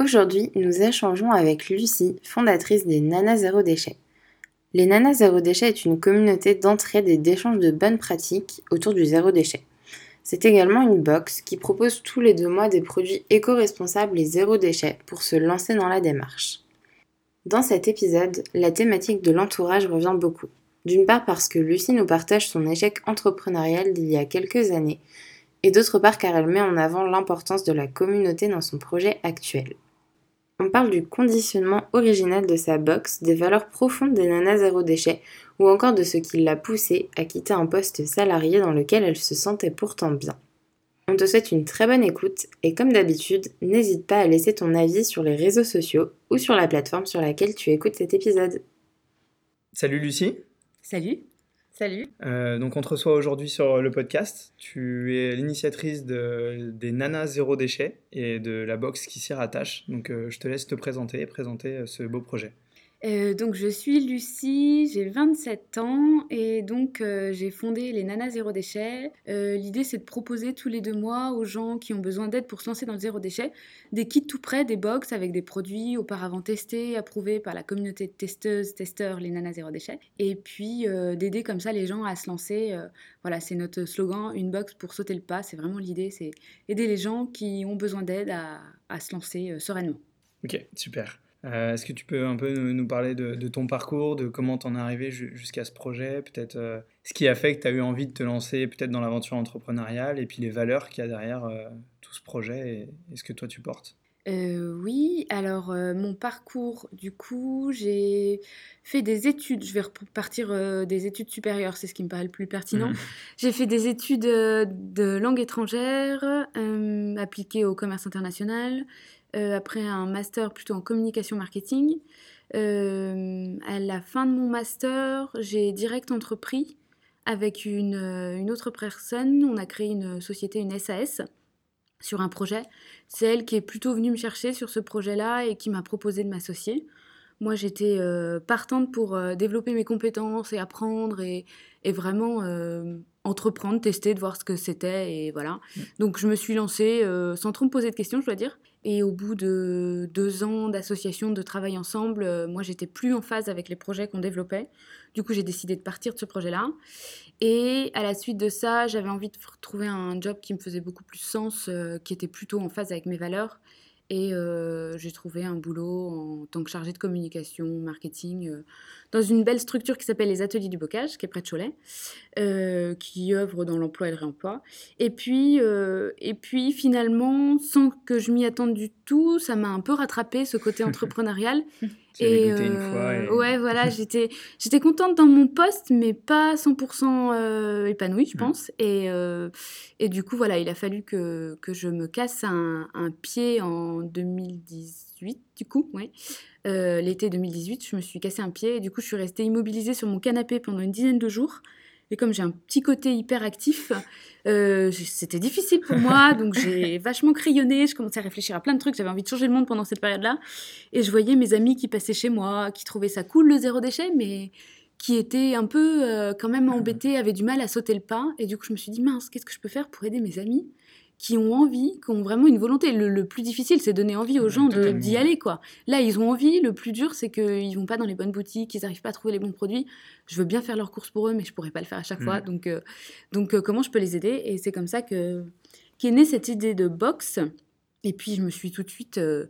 Aujourd'hui, nous échangeons avec Lucie, fondatrice des Nanas Zéro Déchet. Les Nanas Zéro Déchet est une communauté d'entraide et d'échange de bonnes pratiques autour du zéro déchet. C'est également une box qui propose tous les deux mois des produits éco-responsables et zéro déchet pour se lancer dans la démarche. Dans cet épisode, la thématique de l'entourage revient beaucoup. D'une part parce que Lucie nous partage son échec entrepreneurial d'il y a quelques années, et d'autre part car elle met en avant l'importance de la communauté dans son projet actuel. On parle du conditionnement original de sa box, des valeurs profondes des nanas zéro déchet, ou encore de ce qui l'a poussée à quitter un poste salarié dans lequel elle se sentait pourtant bien. On te souhaite une très bonne écoute et comme d'habitude, n'hésite pas à laisser ton avis sur les réseaux sociaux ou sur la plateforme sur laquelle tu écoutes cet épisode. Salut Lucie. Salut. Salut. Euh, donc on te reçoit aujourd'hui sur le podcast. Tu es l'initiatrice de, des Nanas Zéro Déchet et de la box qui s'y rattache. Donc euh, je te laisse te présenter présenter euh, ce beau projet. Euh, donc je suis Lucie, j'ai 27 ans et donc euh, j'ai fondé les Nanas Zéro Déchet. Euh, l'idée c'est de proposer tous les deux mois aux gens qui ont besoin d'aide pour se lancer dans le zéro déchet des kits tout prêts, des box avec des produits auparavant testés, approuvés par la communauté de testeuses, testeurs, les Nanas Zéro Déchet. Et puis d'aider comme ça les gens à se lancer. voilà, c'est notre slogan, une box pour sauter le pas. C'est vraiment l'idée, c'est aider les gens qui ont besoin d'aide à, à se lancer sereinement. Ok, super. Euh, est-ce que tu peux un peu nous, parler de, ton parcours, de comment tu en es arrivé jusqu'à ce projet, peut-être euh, ce qui a fait que tu as eu envie de te lancer peut-être dans l'aventure entrepreneuriale et puis les valeurs qu'il y a derrière euh, tout ce projet et, ce que toi tu portes? Oui, alors mon parcours, du coup, j'ai fait des études, je vais repartir des études supérieures, c'est ce qui me paraît le plus pertinent. Mmh. J'ai fait des études de langue étrangère appliquées au commerce international. Euh, après un master plutôt en communication marketing. Euh, à la fin de mon master, j'ai direct entrepris avec une, euh, une, autre personne. On a créé une société, une SAS, sur un projet. C'est elle qui est plutôt venue me chercher sur ce projet-là et qui m'a proposé de m'associer. Moi, j'étais partante pour développer mes compétences et apprendre et, et vraiment entreprendre, tester, de voir ce que c'était et voilà. Mmh. Donc, je me suis lancée sans trop me poser de questions, je dois dire. Et au bout de deux ans d'association, de travail ensemble, euh, moi, j'étais plus en phase avec les projets qu'on développait. Du coup, j'ai décidé de partir de ce projet-là. Et à la suite de ça, j'avais envie de trouver un job qui me faisait beaucoup plus sens, euh, qui était plutôt en phase avec mes valeurs. Et euh, j'ai trouvé un boulot en tant que chargée de communication, marketing, euh, dans une belle structure qui s'appelle les Ateliers du Bocage, qui est près de Cholet, euh, qui œuvre dans l'emploi et le réemploi. Et puis, et puis finalement, sans que je m'y attende du tout, ça m'a un peu rattrapé ce côté entrepreneurial. Et, une fois ouais, voilà, j'étais j'étais contente dans mon poste, mais pas 100% épanouie, je mmh. pense. Et, et du coup, voilà, il a fallu que, que je me casse un, un pied en 2018, du coup, ouais. Euh, l'été 2018, je me suis cassé un pied et du coup, je suis restée immobilisée sur mon canapé pendant une dizaine de jours. Et comme j'ai un petit côté hyperactif, euh, c'était difficile pour moi, donc j'ai vachement crayonné, je commençais à réfléchir à plein de trucs, j'avais envie de changer le monde pendant cette période-là. Et je voyais mes amis qui passaient chez moi, qui trouvaient ça cool le zéro déchet, mais qui étaient un peu euh, quand même embêtés, avaient du mal à sauter le pas. Et du coup, je me suis dit, mince, qu'est-ce que je peux faire pour aider mes amis? Qui ont envie, qui ont vraiment une volonté. Le, plus difficile, c'est donner envie aux gens d'y aller, quoi. Là, ils ont envie. Le plus dur, c'est qu'ils vont pas dans les bonnes boutiques, ils n'arrivent pas à trouver les bons produits. Je veux bien faire leurs courses pour eux, mais je pourrais pas le faire à chaque fois. Mm. Donc, euh, donc euh, comment je peux les aider? Et c'est comme ça que qu'est née cette idée de box. Et puis, je me suis tout de suite euh,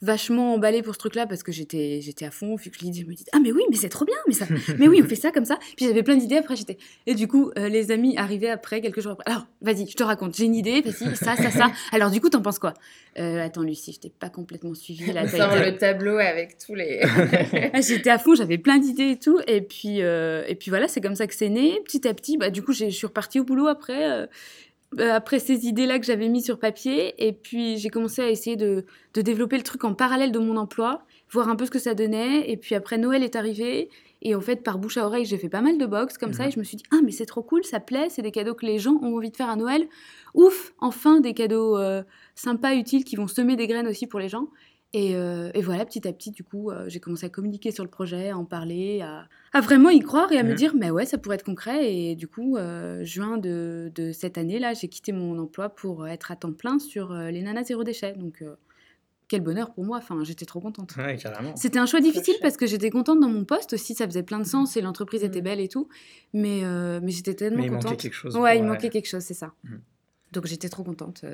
vachement emballée pour ce truc-là parce que j'étais j'étais à fond. Puis que je l'idée, je me dis ah mais oui, mais c'est trop bien, mais ça, mais oui, on fait ça comme ça. Puis j'avais plein d'idées. Après j'étais et du coup euh, les amis arrivaient après quelques jours après. Alors vas-y, je te raconte. J'ai une idée, vas-y, ça, ça, ça. Alors du coup t'en penses quoi? Euh, Attends Lucie, je t'ai pas complètement suivi là. Sors le tableau avec tous les. Ah, j'étais à fond, j'avais plein d'idées et tout. Et puis euh, et puis voilà, c'est comme ça que c'est né. Petit à petit, bah du coup je suis repartie au boulot après après ces idées-là que j'avais mis sur papier. Et puis j'ai commencé à essayer de, de, développer le truc en parallèle de mon emploi, voir un peu ce que ça donnait. Et puis après Noël est arrivé. Et en fait, par bouche à oreille, j'ai fait pas mal de box comme ça. Et je me suis dit, ah, mais c'est trop cool, ça plaît, c'est des cadeaux que les gens ont envie de faire à Noël. Ouf, enfin des cadeaux euh, sympas, utiles, qui vont semer des graines aussi pour les gens. Et, euh, et, voilà, petit à petit, du coup, euh, j'ai commencé à communiquer sur le projet, à en parler, à, à vraiment y croire et à me dire, mais ouais, ça pourrait être concret. Et du coup, euh, juin de, de, cette année-là, j'ai quitté mon emploi pour être à temps plein sur les nanas zéro déchet. Donc, quel bonheur pour moi. Enfin, j'étais trop contente. Ouais. C'était un choix difficile parce que j'étais contente dans mon poste aussi, ça faisait plein de sens et l'entreprise était mmh. belle et tout. Mais, mais j'étais tellement mais contente. Il manquait quelque chose. Ouais, il manquait quelque chose, c'est ça. Mmh. Donc j'étais trop contente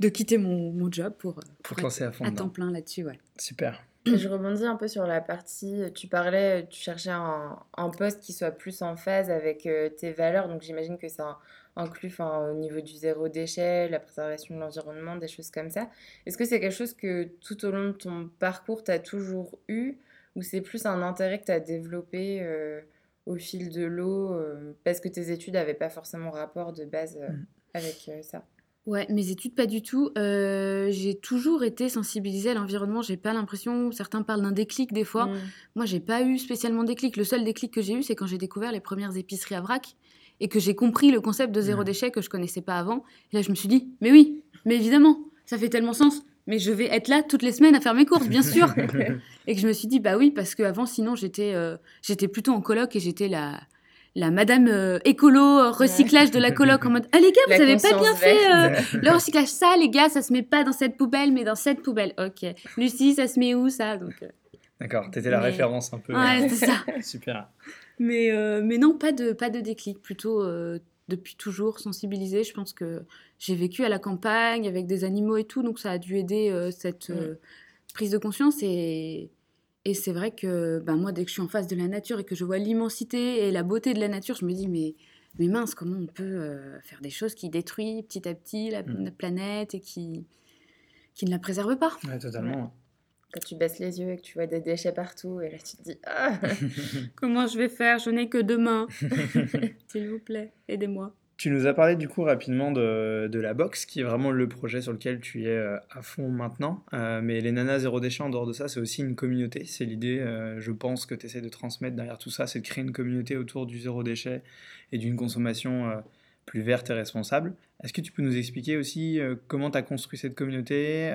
de quitter mon, mon job pour, pour, pour à, fond, à temps plein là-dessus. Ouais. Super. je rebondis un peu sur la partie, tu parlais, tu cherchais un, un poste qui soit plus en phase avec euh, tes valeurs, donc j'imagine que ça inclut au niveau du zéro déchet, la préservation de l'environnement, des choses comme ça. Est-ce que c'est quelque chose que tout au long de ton parcours, tu as toujours eu, ou c'est plus un intérêt que tu as développé euh, au fil de l'eau, parce que tes études n'avaient pas forcément rapport de base mm avec euh, ça? Ouais, mes études, pas du tout. Euh, j'ai toujours été sensibilisée à l'environnement. J'ai pas l'impression. Certains parlent d'un déclic des fois. Moi, mm. Moi, j'ai pas eu spécialement déclic. Le seul déclic que j'ai eu, c'est quand j'ai découvert les premières épiceries à vrac et que j'ai compris le concept de zéro mm. déchet que je connaissais pas avant. Et là, je me suis dit, mais oui, mais évidemment, ça fait tellement sens. Mais je vais être là toutes les semaines à faire mes courses, bien sûr. et que je me suis dit, bah oui, parce qu'avant, sinon, j'étais euh, j'étais plutôt en coloc et j'étais la, la madame euh, écolo euh, recyclage de la coloc en mode ah les gars vous avez pas bien fait euh, le recyclage. Ça les gars ça se met pas dans cette poubelle mais dans cette poubelle. Ok. Lucie ça se met où ça? Donc d'accord t'étais la référence un peu ouais c'est ça. super. Mais mais non pas de pas de déclic. Plutôt depuis toujours sensibilisée. Je pense que j'ai vécu à la campagne avec des animaux et tout donc ça a dû aider cette prise de conscience et et c'est vrai que ben moi, dès que je suis en face de la nature et que je vois l'immensité et la beauté de la nature, je me dis, mais, mais mince, comment on peut euh, faire des choses qui détruisent petit à petit la, mm. planète et qui, qui ne la préservent pas? Ouais, totalement. Quand tu baisses les yeux et que tu vois des déchets partout, et là tu te dis, ah comment je vais faire? Je n'ai que deux mains. S'il vous plaît, aidez-moi. Tu nous as parlé du coup rapidement de, de, la box, qui est vraiment le projet sur lequel tu es euh, à fond maintenant. Euh, mais les nanas zéro déchet, en dehors de ça, c'est aussi une communauté. C'est l'idée, euh, je pense, que tu essaies de transmettre derrière tout ça, c'est de créer une communauté autour du zéro déchet et d'une consommation plus verte et responsable. Est-ce que tu peux nous expliquer aussi comment tu as construit cette communauté,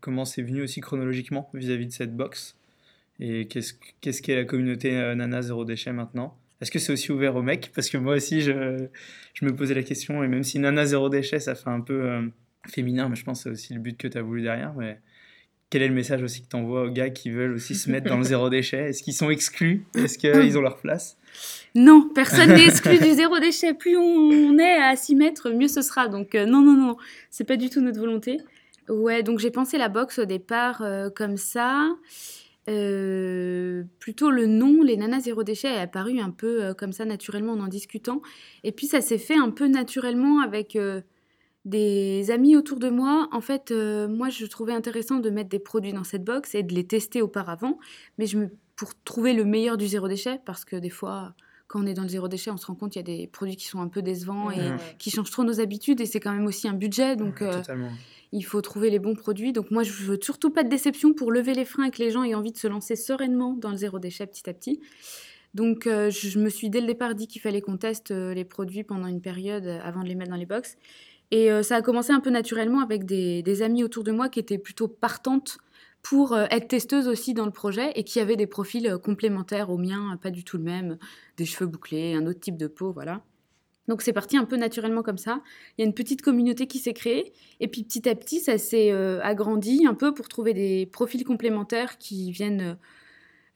comment c'est venu aussi chronologiquement vis-à-vis -vis de cette box et qu'est-ce qu'est la communauté Nana Zéro Déchet maintenant? Est-ce que c'est aussi ouvert aux mecs Parce que moi aussi, je, me posais la question, et même si Nana Zéro Déchet, ça fait un peu euh, féminin, mais je pense que c'est aussi le but que tu as voulu derrière. Mais quel est le message aussi que tu envoies aux gars qui veulent aussi se mettre dans le zéro déchet? Est-ce qu'ils sont exclus? Est-ce qu'ils ont leur place? Non, personne n'est exclu du zéro déchet. Plus on est à s'y mettre, mieux ce sera. Donc euh, non, non, non, c'est pas du tout notre volonté. Ouais, donc j'ai pensé la boxe au départ euh, comme ça. Euh, plutôt le nom, les nanas zéro déchet, est apparu un peu euh, comme ça naturellement en en discutant. Et puis ça s'est fait un peu naturellement avec euh, des amis autour de moi. En fait, moi je trouvais intéressant de mettre des produits dans cette box et de les tester auparavant, mais je me, pour trouver le meilleur du zéro déchet, parce que des fois quand on est dans le zéro déchet, on se rend compte qu'il y a des produits qui sont un peu décevants et qui changent trop nos habitudes et c'est quand même aussi un budget. Donc, il faut trouver les bons produits. Donc moi, je veux surtout pas de déception pour lever les freins et que les gens aient envie de se lancer sereinement dans le zéro déchet petit à petit. Donc euh, je me suis dès le départ dit qu'il fallait qu'on teste euh, les produits pendant une période euh, avant de les mettre dans les box. Et ça a commencé un peu naturellement avec des, des, amis autour de moi qui étaient plutôt partantes pour être testeuses aussi dans le projet et qui avaient des profils complémentaires aux miens, pas du tout le même, des cheveux bouclés, un autre type de peau, voilà. Donc c'est parti un peu naturellement comme ça. Il y a une petite communauté qui s'est créée et puis petit à petit ça s'est euh, agrandi un peu pour trouver des profils complémentaires qui viennent, euh,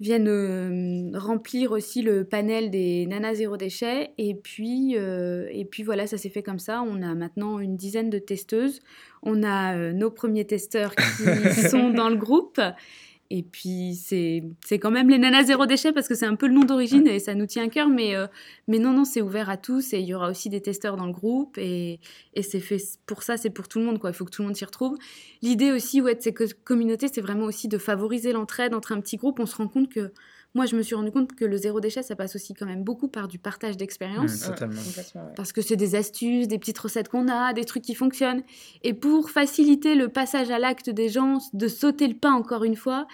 viennent euh, remplir aussi le panel des nanas zéro déchet. Et puis, et puis voilà, ça s'est fait comme ça. On a maintenant une dizaine de testeuses. On a nos premiers testeurs qui sont dans le groupe. Et puis, c'est quand même les nanas zéro déchet parce que c'est un peu le nom d'origine et ça nous tient à cœur. Mais, euh, mais non, non, c'est ouvert à tous et il y aura aussi des testeurs dans le groupe. Et, et c'est fait pour ça, c'est pour tout le monde. Quoi. Il faut que tout le monde s'y retrouve. L'idée aussi ouais, de ces communautés, c'est vraiment aussi de favoriser l'entraide entre un petit groupe. On se rend compte que moi, je me suis rendu compte que le zéro déchet, ça passe aussi quand même beaucoup par du partage d'expérience. Mmh, totalement. Parce que c'est des astuces, des petites recettes qu'on a, des trucs qui fonctionnent. Et pour faciliter le passage à l'acte des gens, de sauter le pas encore une fois,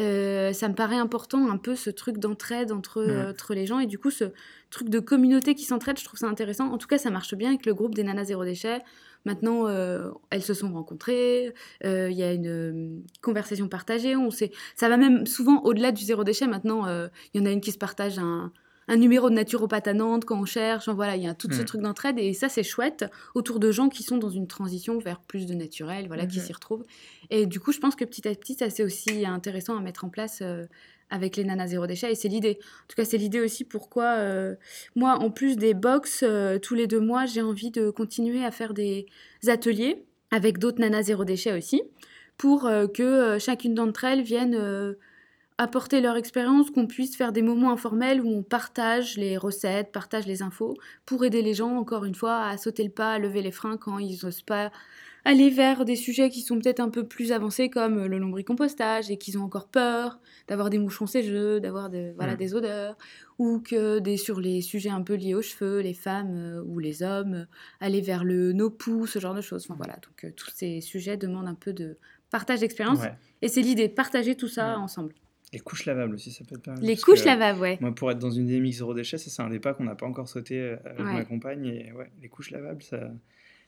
euh, ça me paraît important un peu ce truc d'entraide entre, Mmh. entre les gens. Et du coup, ce truc de communauté qui s'entraide, je trouve ça intéressant. En tout cas, ça marche bien avec le groupe des nanas zéro déchet. Maintenant, euh, elles se sont rencontrées, euh, il y a une euh, conversation partagée, on sait, ça va même souvent au-delà du zéro déchet. Maintenant, il y en a une qui se partage un, un numéro de naturopathe à Nantes quand on cherche. Voilà, il y a tout ce Mm. truc d'entraide et ça, c'est chouette autour de gens qui sont dans une transition vers plus de naturel, voilà, qui Mhm. s'y retrouvent. Et du coup, je pense que petit à petit, ça c'est aussi intéressant à mettre en place euh, avec les nanas zéro déchet et c'est l'idée. En tout cas, c'est l'idée aussi pourquoi euh, moi, en plus des box, euh, tous les deux mois, j'ai envie de continuer à faire des ateliers avec d'autres nanas zéro déchet aussi pour euh, que chacune d'entre elles vienne apporter leur expérience, qu'on puisse faire des moments informels où on partage les recettes, partage les infos, pour aider les gens, encore une fois, à sauter le pas, à lever les freins quand ils n'osent pas aller vers des sujets qui sont peut-être un peu plus avancés comme le lombricompostage et qu'ils ont encore peur d'avoir des moucherons cégeux, d'avoir de, voilà, Mm. des odeurs, ou que des, sur les sujets un peu liés aux cheveux, les femmes euh, ou les hommes, euh, aller vers le no-poo, ce genre de choses. Enfin voilà, donc euh, tous ces sujets demandent un peu de partage d'expérience Ouais. et c'est l'idée de partager tout ça Ouais. ensemble. Les couches lavables aussi, ça peut être pas mal. Les couches lavables, ouais. Moi, pour être dans une dynamique zéro déchet, c'est un des pas qu'on n'a pas encore sauté euh, avec Ouais. ma compagne. Et ouais, les couches lavables, ça,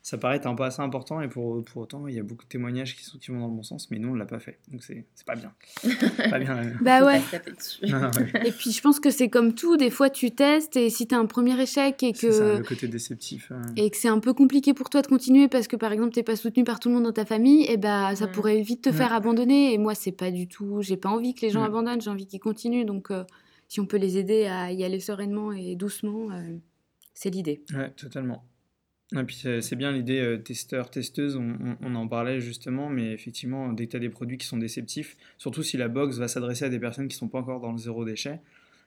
ça paraît être un pas assez important. Et pour, pour autant, il y a beaucoup de témoignages qui, sont, qui vont dans le bon sens, mais nous, on ne l'a pas fait. Donc, c'est c'est pas bien. pas bien. euh. Bah ouais. Et puis je pense que c'est comme tout, des fois tu testes et si t'as un premier échec et C'est ça, que le côté déceptif. euh. et que c'est un peu compliqué pour toi de continuer parce que par exemple t'es pas soutenu par tout le monde dans ta famille, et bah ça Mm. pourrait vite te Ouais. faire abandonner. Et moi c'est pas du tout, j'ai pas envie que les gens abandonnent, j'ai envie qu'ils continuent. Donc euh, si on peut les aider à y aller sereinement et doucement, euh, c'est l'idée. Ouais, totalement. Et puis c'est bien l'idée euh, testeur, testeuse, on, on- on en parlait justement, mais effectivement, dès que tu as des produits qui sont déceptifs, surtout si la box va s'adresser à des personnes qui sont pas encore dans le zéro déchet,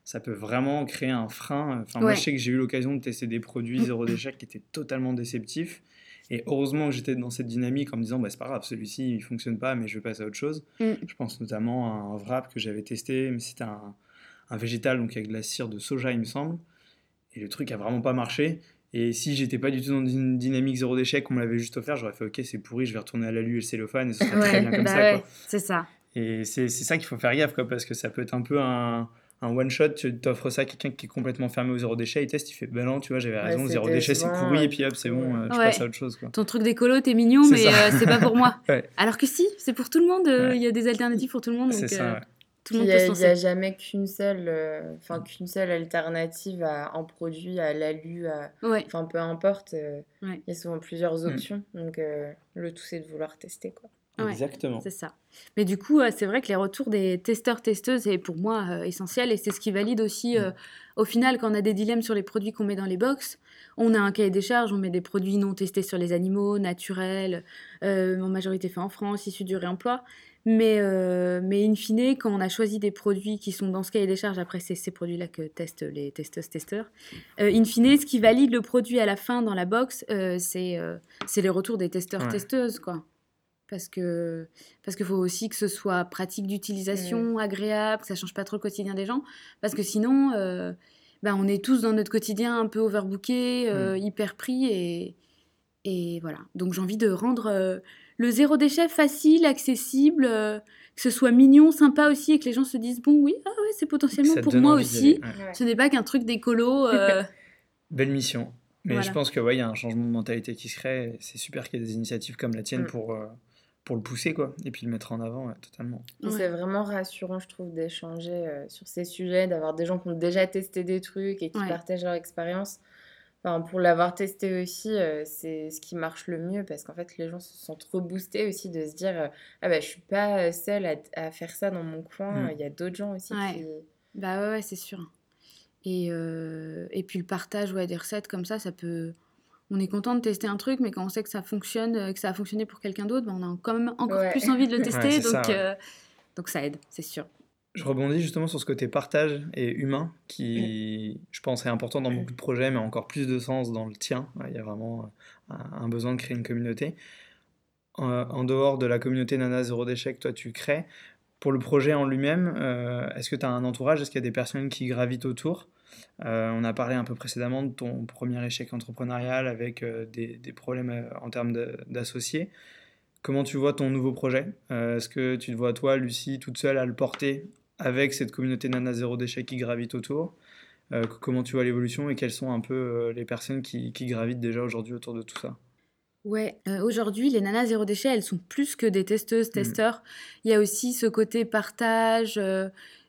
ça peut vraiment créer un frein. Enfin, moi, je sais que j'ai eu l'occasion de tester des produits zéro déchet qui étaient totalement déceptifs. Et heureusement que j'étais dans cette dynamique en me disant, bah, c'est pas grave, celui-ci il fonctionne pas, mais je vais passer à autre chose. Mm. Je pense notamment à un wrap que j'avais testé, mais c'était un, un végétal, donc avec de la cire de soja, il me semble. Et le truc a vraiment pas marché. Et si j'étais pas du tout dans une dynamique zéro déchet, qu'on me l'avait juste offert, j'aurais fait ok, c'est pourri, je vais retourner à l'alu et le cellophane et ce sera très bien comme bah ça. ouais, c'est ça. Et c'est c'est ça qu'il faut faire gaffe, quoi, parce que ça peut être un peu un, un one shot. Tu t'offres ça à quelqu'un qui est complètement fermé au zéro déchet, il teste, il fait ben non, tu vois, j'avais Ouais, raison, c'est zéro déchet c'est pourri, ouais. et puis hop, c'est bon, euh, je Ouais. passe à autre chose. Quoi. Ton truc d'écolo, t'es mignon, mais euh, c'est pas pour moi. Ouais. Alors que si, c'est pour tout le monde. euh, Ouais. Il y a des alternatives pour tout le monde. C'est ça, euh, ouais. Tout le Il monde n'y peut a, jamais qu'une seule, euh, enfin qu'une seule alternative à un produit, à l'alu, à... Ouais. enfin peu importe. euh, Ouais. Il y a souvent plusieurs Mm. options, donc euh, le tout c'est de vouloir tester quoi. Ouais. Exactement. C'est ça. Mais du coup, euh, c'est vrai que les retours des testeurs-testeuses est pour moi euh, essentiel et c'est ce qui valide aussi, euh, au final, quand on a des dilemmes sur les produits qu'on met dans les box, on a un cahier des charges, on met des produits non testés sur les animaux, naturels, euh, en majorité faits en France, issus du réemploi. Mais, euh, mais in fine, quand on a choisi des produits qui sont dans ce cahier des charges, après c'est ces produits-là que testent les testeuses-testeurs, euh, in fine, ce qui valide le produit à la fin dans la box, euh, c'est euh, c'est les retours des testeurs-testeuses, quoi. Parce que parce qu'il faut aussi que ce soit pratique d'utilisation, agréable, que ça change pas trop le quotidien des gens. Parce que sinon, euh, ben, on est tous dans notre quotidien un peu overbooké, euh, hyper pris et, et voilà. Donc j'ai envie de rendre euh, le zéro déchet facile, accessible, euh, que ce soit mignon, sympa aussi et que les gens se disent bon oui, ah ouais, c'est potentiellement pour moi aussi. ouais. Ce n'est pas qu'un truc d'écolo. euh, Belle mission. Mais Voilà. je pense que ouais, il y a un changement de mentalité qui se crée. C'est super qu'il y ait des initiatives comme la tienne Mm. pour, euh, pour le pousser, quoi. Et puis le mettre en avant, ouais, totalement. Ouais. C'est vraiment rassurant, je trouve, d'échanger euh, sur ces sujets, d'avoir des gens qui ont déjà testé des trucs et qui Ouais. partagent leur expérience. Enfin, pour l'avoir testé aussi, euh, c'est ce qui marche le mieux parce qu'en fait, les gens se sentent reboostés aussi de se dire euh, Ah bah, je suis pas euh, seule à, à faire ça dans mon coin, Mm. il y a d'autres gens aussi Ouais. qui. Bah ouais, ouais, c'est sûr. Et, euh, et puis le partage ouais, des recettes comme ça, ça peut. On est content de tester un truc, mais quand on sait que ça fonctionne, euh, que ça a fonctionné pour quelqu'un d'autre, bah, on a quand même encore Ouais. plus envie de le tester. ça, donc, euh, donc ça aide, c'est sûr. Je rebondis justement sur ce côté partage et humain qui, je pense, est important dans beaucoup de projets, mais a encore plus de sens dans le tien. Il y a vraiment euh, un besoin de créer une communauté. En, en dehors de la communauté Nana Zéro Déchet que toi tu crées, Pour le projet en lui-même, est-ce que tu as un entourage? Est-ce qu'il y a des personnes qui gravitent autour? On a parlé un peu précédemment de ton premier échec entrepreneurial avec des, des, problèmes en termes d'associés. Comment tu vois ton nouveau projet? Est-ce que tu te vois, toi, Lucie, toute seule à le porter avec cette communauté Nana Zéro Déchet qui gravite autour euh, Comment tu vois l'évolution et quelles sont un peu euh, les personnes qui, gravitent déjà aujourd'hui autour de tout ça? Ouais, euh, aujourd'hui, les nanas zéro déchet, elles sont plus que des testeuses, mmh. testeurs. Il y a aussi ce côté partage.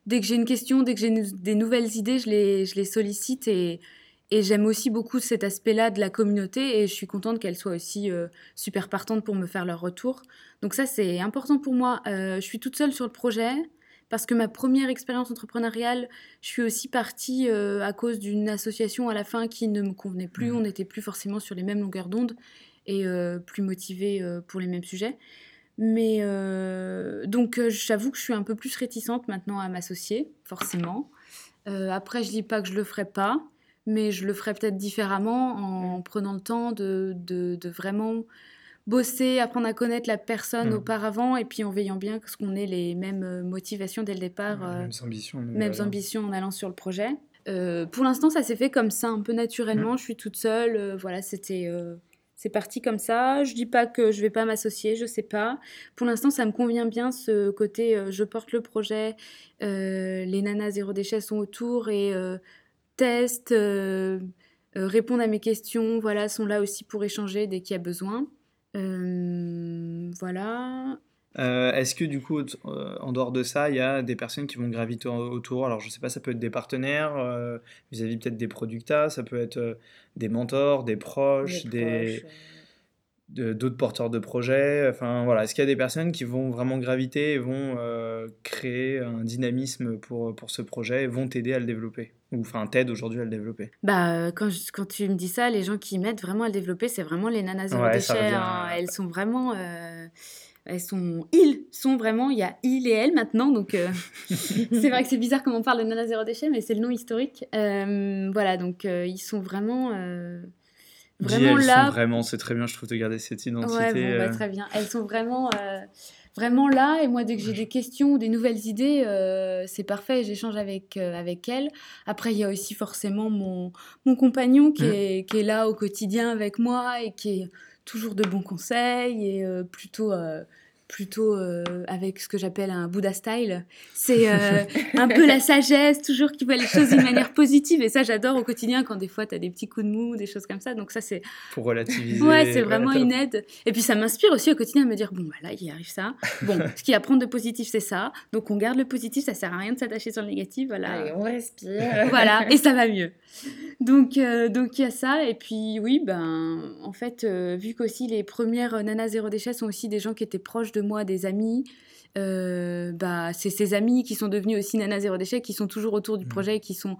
dès que j'ai une question, dès que j'ai des nouvelles idées, je les, je les sollicite et, et j'aime aussi beaucoup cet aspect-là de la communauté et je suis contente qu'elles soient aussi super partantes pour me faire leur retour. Donc ça, c'est important pour moi. je suis toute seule sur le projet parce que ma première expérience entrepreneuriale, je suis aussi partie euh, à cause d'une association à la fin qui ne me convenait plus. Mmh. On n'était plus forcément sur les mêmes longueurs d'onde et euh, plus motivés euh, pour les mêmes sujets. Mais donc, j'avoue que je suis un peu plus réticente maintenant à m'associer, forcément. après, je dis pas que je le ferai pas, mais je le ferai peut-être différemment en mmh. prenant le temps de, de, de vraiment bosser, apprendre à connaître la personne mm. auparavant, et puis en veillant bien ce qu'on ait les mêmes euh, motivations dès le départ, euh, mêmes ambitions, mêmes ambitions en allant sur le projet. Euh, pour l'instant, ça s'est fait comme ça, un peu naturellement. Mm. Je suis toute seule. voilà, c'était, c'est parti comme ça. Je dis pas que je vais pas m'associer, je sais pas. Pour l'instant, ça me convient bien ce côté. je porte le projet. les nanas zéro déchet sont autour et testent, répondent à mes questions. Voilà, sont là aussi pour échanger dès qu'il y a besoin. Euh, voilà. Euh, est-ce que du coup, euh, en dehors de ça, il y a des personnes qui vont graviter autour? Alors, je sais pas, ça peut être des partenaires vis-à-vis peut-être des producteurs, ça peut être des mentors, des proches, des, d'autres porteurs de projets. Enfin voilà, est-ce qu'il y a des personnes qui vont vraiment graviter et vont euh, créer un dynamisme pour, pour ce projet et vont t'aider à le développer? Ou enfin t'aident aujourd'hui à le développer? Bah euh, quand, quand tu me dis ça, les gens qui m'aident vraiment à le développer, c'est vraiment les nanas zéro déchet. Hein. Elles sont vraiment... Euh, elles sont ils sont vraiment il y a il et elle maintenant donc c'est vrai que c'est bizarre comment on parle de nanas zéro déchet mais c'est le nom historique voilà donc ils sont vraiment vraiment là. vraiment, c'est très bien, je trouve, de garder cette identité. Ouais, bon, bah, euh. très bien. Elles sont vraiment, euh, vraiment là. Et moi, dès que j'ai des questions ou des nouvelles idées, euh, c'est parfait. J'échange avec, avec elles. Après, il y a aussi forcément mon, mon compagnon qui, mmh. est, qui est là au quotidien avec moi et qui est toujours de bons conseils et plutôt plutôt euh, avec ce que j'appelle un Buddha style. C'est euh, un peu la sagesse, toujours qui voit les choses d'une manière positive. Et ça, j'adore au quotidien quand des fois, tu as des petits coups de mou, des choses comme ça. Donc ça, c'est... Pour relativiser. Ouais, c'est vraiment une aide. Et puis ça m'inspire aussi au quotidien à me dire, bon, bah là, il arrive ça. Bon, ce qui apprend de positif, c'est ça. Donc on garde le positif, ça sert à rien de s'attacher sur le négatif. Voilà. Allez, on respire. voilà, et ça va mieux. Donc euh, donc il y a ça. Et puis oui, ben, en fait, vu qu'aussi les premières Nana Zéro Déchet sont aussi des gens qui étaient proches de moi des amis. Euh, bah, c'est ces amis qui sont devenus aussi Nana Zéro Déchet, qui sont toujours autour du mmh. projet, qui sont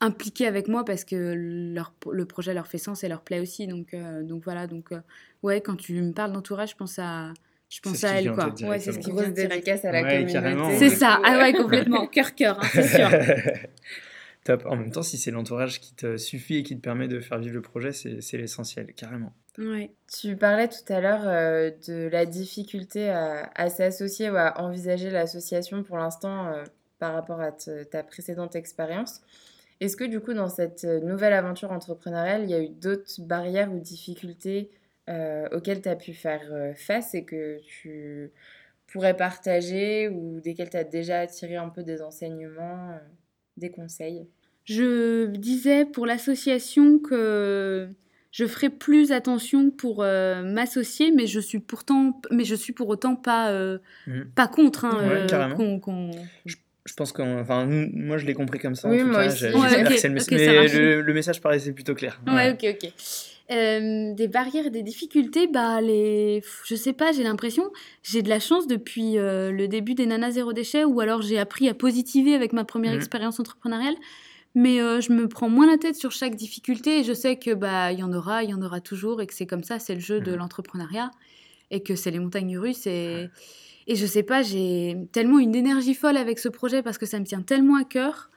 impliqués avec moi parce que leur, le projet leur fait sens et leur plaît aussi. Donc, euh, donc voilà, donc euh, ouais, quand tu me parles d'entourage, je pense à, je pense à elle, quoi. Ouais, c'est ce qui vient dédicace à la communauté. C'est ça, ah ouais, complètement, cœur cœur, hein, c'est sûr. En même temps, si c'est l'entourage qui te suffit et qui te permet de faire vivre le projet, c'est l'essentiel, carrément. Tu parlais tout à l'heure euh, de la difficulté à, s'associer ou à envisager l'association pour l'instant euh, par rapport à ta précédente expérience. Est-ce que du coup, dans cette nouvelle aventure entrepreneuriale, il y a eu d'autres barrières ou difficultés euh, auxquelles tu as pu faire face et que tu pourrais partager ou desquelles tu as déjà tiré un peu des enseignements, des conseils? Je disais pour l'association que je ferai plus attention pour euh, m'associer, mais je suis pourtant, mais je suis pour autant pas, euh, mmh. pas contre. Hein, euh, je, pense que, enfin, moi je l'ai compris comme ça. Oui, en tout cas. le, le, message paraissait plutôt clair. Ouais, ok, ok. des barrières et des difficultés, bah les, je sais pas, j'ai l'impression, j'ai de la chance depuis le début des Nanas Zéro Déchet, ou alors j'ai appris à positiver avec ma première mmh. expérience entrepreneuriale mais euh, je me prends moins la tête sur chaque difficulté et je sais que bah il y en aura, il y en aura toujours et que c'est comme ça, c'est le jeu de mmh. l'entrepreneuriat et que c'est les montagnes russes et et je sais pas, j'ai tellement une énergie folle avec ce projet parce que ça me tient tellement à cœur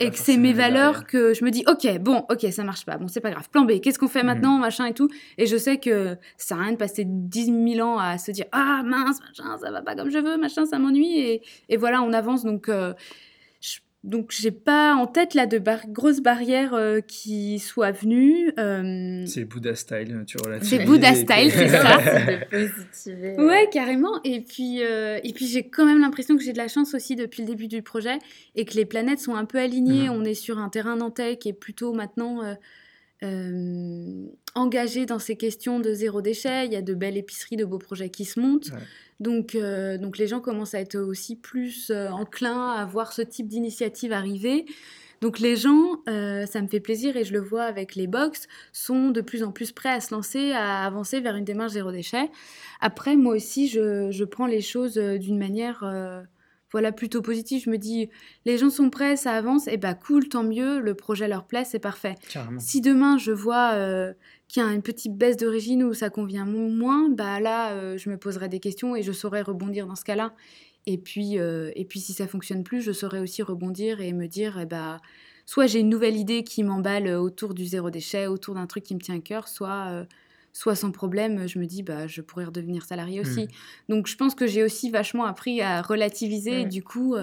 et que c'est mes valeurs que je me dis, ok, bon, ok, ça marche pas, bon, c'est pas grave. Plan B, qu'est-ce qu'on fait mhm. maintenant, machin et tout. Et je sais que ça sert à rien de passer 10 000 ans à se dire, ah mince, machin, ça va pas comme je veux, machin, ça m'ennuie. Et, et, voilà, on avance. Donc, euh, donc j'ai pas en tête là de grosses barrières euh, qui soient venues. Euh, c'est Buddha style, tu relativises. C'est Buddha style, c'est ça. ouais, carrément. Et puis, euh, et puis j'ai quand même l'impression que j'ai de la chance aussi depuis le début du projet et que les planètes sont un peu alignées. Mhm. On est sur un terrain nantais qui est plutôt maintenant engagé dans ces questions de zéro déchet. Il y a de belles épiceries, de beaux projets qui se montent. Donc, euh, donc les gens commencent à être aussi plus euh, enclins à voir ce type d'initiative arriver. Donc les gens, euh, ça me fait plaisir et je le vois avec les box, sont de plus en plus prêts à se lancer, à avancer vers une démarche zéro déchet. Après, moi aussi, je, je prends les choses d'une manière voilà plutôt positive. Je me dis, les gens sont prêts, ça avance, et bah cool, tant mieux, le projet leur plaît, c'est parfait. Si demain je vois qu'il y a une petite baisse d'origine où ça convient moins, bah là, euh, je me poserai des questions et je saurais rebondir dans ce cas-là. Et puis, euh, et puis si ça fonctionne plus, je saurais aussi rebondir et me dire, eh bah, soit j'ai une nouvelle idée qui m'emballe autour du zéro déchet, autour d'un truc qui me tient à cœur, soit, euh, soit sans problème, je me dis, bah, je pourrais redevenir salarié aussi. Mmh. Donc je pense que j'ai aussi vachement appris à relativiser. Et du coup,